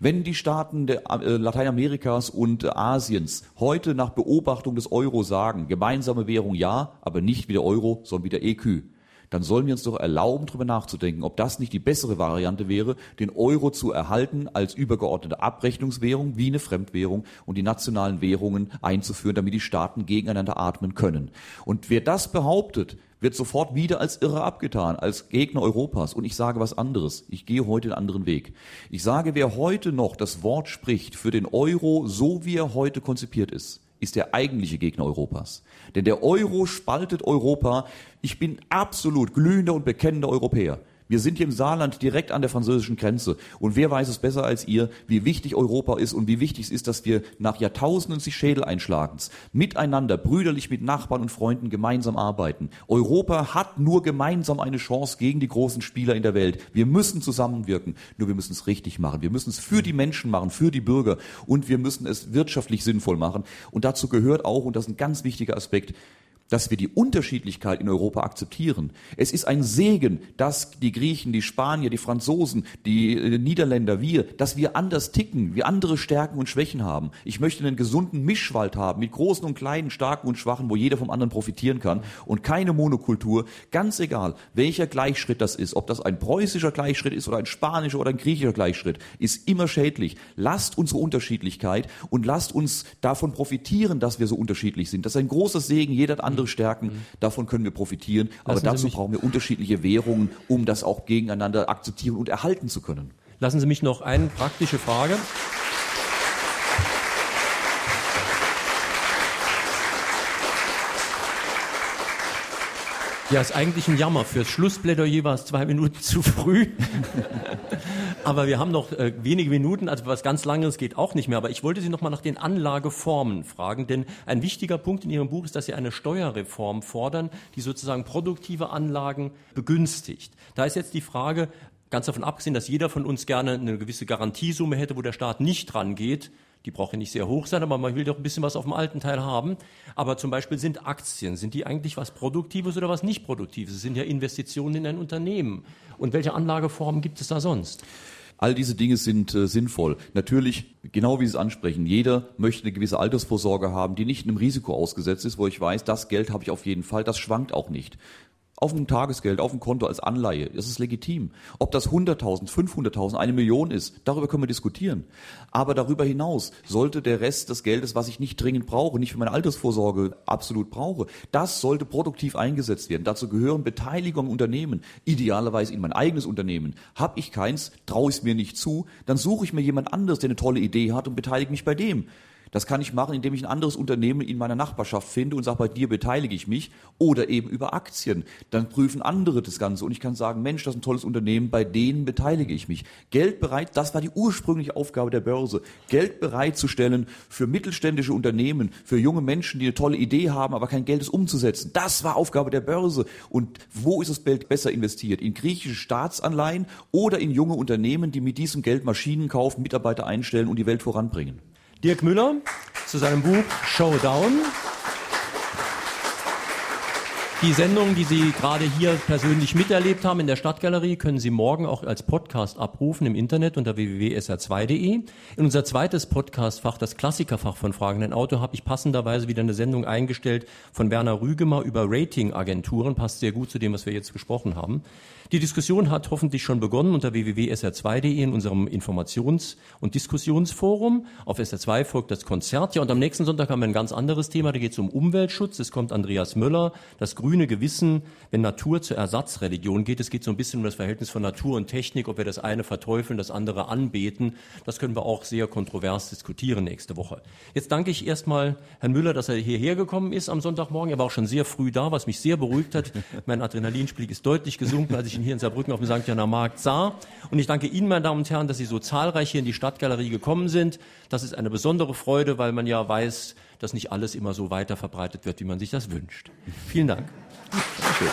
wenn die Staaten der, äh, Lateinamerikas und äh, Asiens heute nach Beobachtung des Euro sagen, gemeinsame Währung ja, aber nicht wie der Euro, sondern wie der EQ, dann sollen wir uns doch erlauben, darüber nachzudenken, ob das nicht die bessere Variante wäre, den Euro zu erhalten als übergeordnete Abrechnungswährung wie eine Fremdwährung und die nationalen Währungen einzuführen, damit die Staaten gegeneinander atmen können. Und wer das behauptet, wird sofort wieder als Irre abgetan, als Gegner Europas. Und ich sage was anderes. Ich gehe heute einen anderen Weg. Ich sage, wer heute noch das Wort spricht für den Euro, so wie er heute konzipiert ist, ist der eigentliche Gegner Europas. Denn der Euro spaltet Europa. Ich bin absolut glühender und bekennender Europäer. Wir sind hier im Saarland direkt an der französischen Grenze. Und wer weiß es besser als ihr, wie wichtig Europa ist und wie wichtig es ist, dass wir nach Jahrtausenden sich Schädel einschlagens, miteinander, brüderlich mit Nachbarn und Freunden gemeinsam arbeiten. Europa hat nur gemeinsam eine Chance gegen die großen Spieler in der Welt. Wir müssen zusammenwirken. Nur wir müssen es richtig machen. Wir müssen es für die Menschen machen, für die Bürger. Und wir müssen es wirtschaftlich sinnvoll machen. Und dazu gehört auch, und das ist ein ganz wichtiger Aspekt, dass wir die Unterschiedlichkeit in Europa akzeptieren. Es ist ein Segen, dass die Griechen, die Spanier, die Franzosen, die äh, Niederländer, wir, dass wir anders ticken, wir andere Stärken und Schwächen haben. Ich möchte einen gesunden Mischwald haben mit großen und kleinen, starken und schwachen, wo jeder vom anderen profitieren kann und keine Monokultur. Ganz egal, welcher Gleichschritt das ist, ob das ein preußischer Gleichschritt ist oder ein spanischer oder ein griechischer Gleichschritt, ist immer schädlich. Lasst unsere Unterschiedlichkeit und lasst uns davon profitieren, dass wir so unterschiedlich sind. Das ist ein großer Segen. Jeder hat andere andere Stärken. Mhm. Davon können wir profitieren. Aber Lassen dazu brauchen wir unterschiedliche Währungen, um das auch gegeneinander akzeptieren und erhalten zu können. Lassen Sie mich noch eine praktische Frage. Ja, ist eigentlich ein Jammer. Fürs Schlussplädoyer war es zwei Minuten zu früh. aber wir haben noch äh, wenige Minuten, also was ganz Langes geht auch nicht mehr. Aber ich wollte Sie noch mal nach den Anlageformen fragen, denn ein wichtiger Punkt in Ihrem Buch ist, dass Sie eine Steuerreform fordern, die sozusagen produktive Anlagen begünstigt. Da ist jetzt die Frage, ganz davon abgesehen, dass jeder von uns gerne eine gewisse Garantiesumme hätte, wo der Staat nicht dran geht, die braucht ja nicht sehr hoch sein, aber man will doch ein bisschen was auf dem alten Teil haben. Aber zum Beispiel sind Aktien, sind die eigentlich was Produktives oder was nicht Produktives? Es sind ja Investitionen in ein Unternehmen. Und welche Anlageformen gibt es da sonst? All diese Dinge sind äh, sinnvoll. Natürlich, genau wie Sie es ansprechen, jeder möchte eine gewisse Altersvorsorge haben, die nicht einem Risiko ausgesetzt ist, wo ich weiß, das Geld habe ich auf jeden Fall, das schwankt auch nicht auf dem Tagesgeld, auf dem Konto als Anleihe. Das ist legitim. Ob das 100.000, 500.000, eine Million ist, darüber können wir diskutieren. Aber darüber hinaus sollte der Rest des Geldes, was ich nicht dringend brauche, nicht für meine Altersvorsorge absolut brauche, das sollte produktiv eingesetzt werden. Dazu gehören Beteiligungen im Unternehmen, idealerweise in mein eigenes Unternehmen. Hab ich keins, traue ich es mir nicht zu, dann suche ich mir jemand anderes, der eine tolle Idee hat und beteilige mich bei dem. Das kann ich machen, indem ich ein anderes Unternehmen in meiner Nachbarschaft finde und sage, bei dir beteilige ich mich oder eben über Aktien. Dann prüfen andere das Ganze und ich kann sagen, Mensch, das ist ein tolles Unternehmen, bei denen beteilige ich mich. Geld bereit, das war die ursprüngliche Aufgabe der Börse, Geld bereitzustellen für mittelständische Unternehmen, für junge Menschen, die eine tolle Idee haben, aber kein Geld ist umzusetzen. Das war Aufgabe der Börse. Und wo ist das Geld besser investiert? In griechische Staatsanleihen oder in junge Unternehmen, die mit diesem Geld Maschinen kaufen, Mitarbeiter einstellen und die Welt voranbringen? Dirk Müller zu seinem Buch Showdown. Die Sendung, die Sie gerade hier persönlich miterlebt haben in der Stadtgalerie, können Sie morgen auch als Podcast abrufen im Internet unter www.sr2.de. In unser zweites Podcastfach, das Klassikerfach von Fragen ein Auto, habe ich passenderweise wieder eine Sendung eingestellt von Werner Rügemer über Ratingagenturen. Passt sehr gut zu dem, was wir jetzt gesprochen haben. Die Diskussion hat hoffentlich schon begonnen unter www.sr2.de in unserem Informations- und Diskussionsforum. Auf SR2 folgt das Konzert. Ja, und am nächsten Sonntag haben wir ein ganz anderes Thema. Da geht es um Umweltschutz. Es kommt Andreas Müller, das grüne Gewissen, wenn Natur zur Ersatzreligion geht. Es geht so ein bisschen um das Verhältnis von Natur und Technik, ob wir das eine verteufeln, das andere anbeten. Das können wir auch sehr kontrovers diskutieren nächste Woche. Jetzt danke ich erstmal Herrn Müller, dass er hierher gekommen ist am Sonntagmorgen. Er war auch schon sehr früh da, was mich sehr beruhigt hat. Mein Adrenalinspiegel ist deutlich gesunken, als ich ihn hier in Saarbrücken auf dem St. Janer Markt sah. Und ich danke Ihnen, meine Damen und Herren, dass Sie so zahlreich hier in die Stadtgalerie gekommen sind. Das ist eine besondere Freude, weil man ja weiß, dass nicht alles immer so weiter verbreitet wird, wie man sich das wünscht. Vielen Dank. Dankeschön.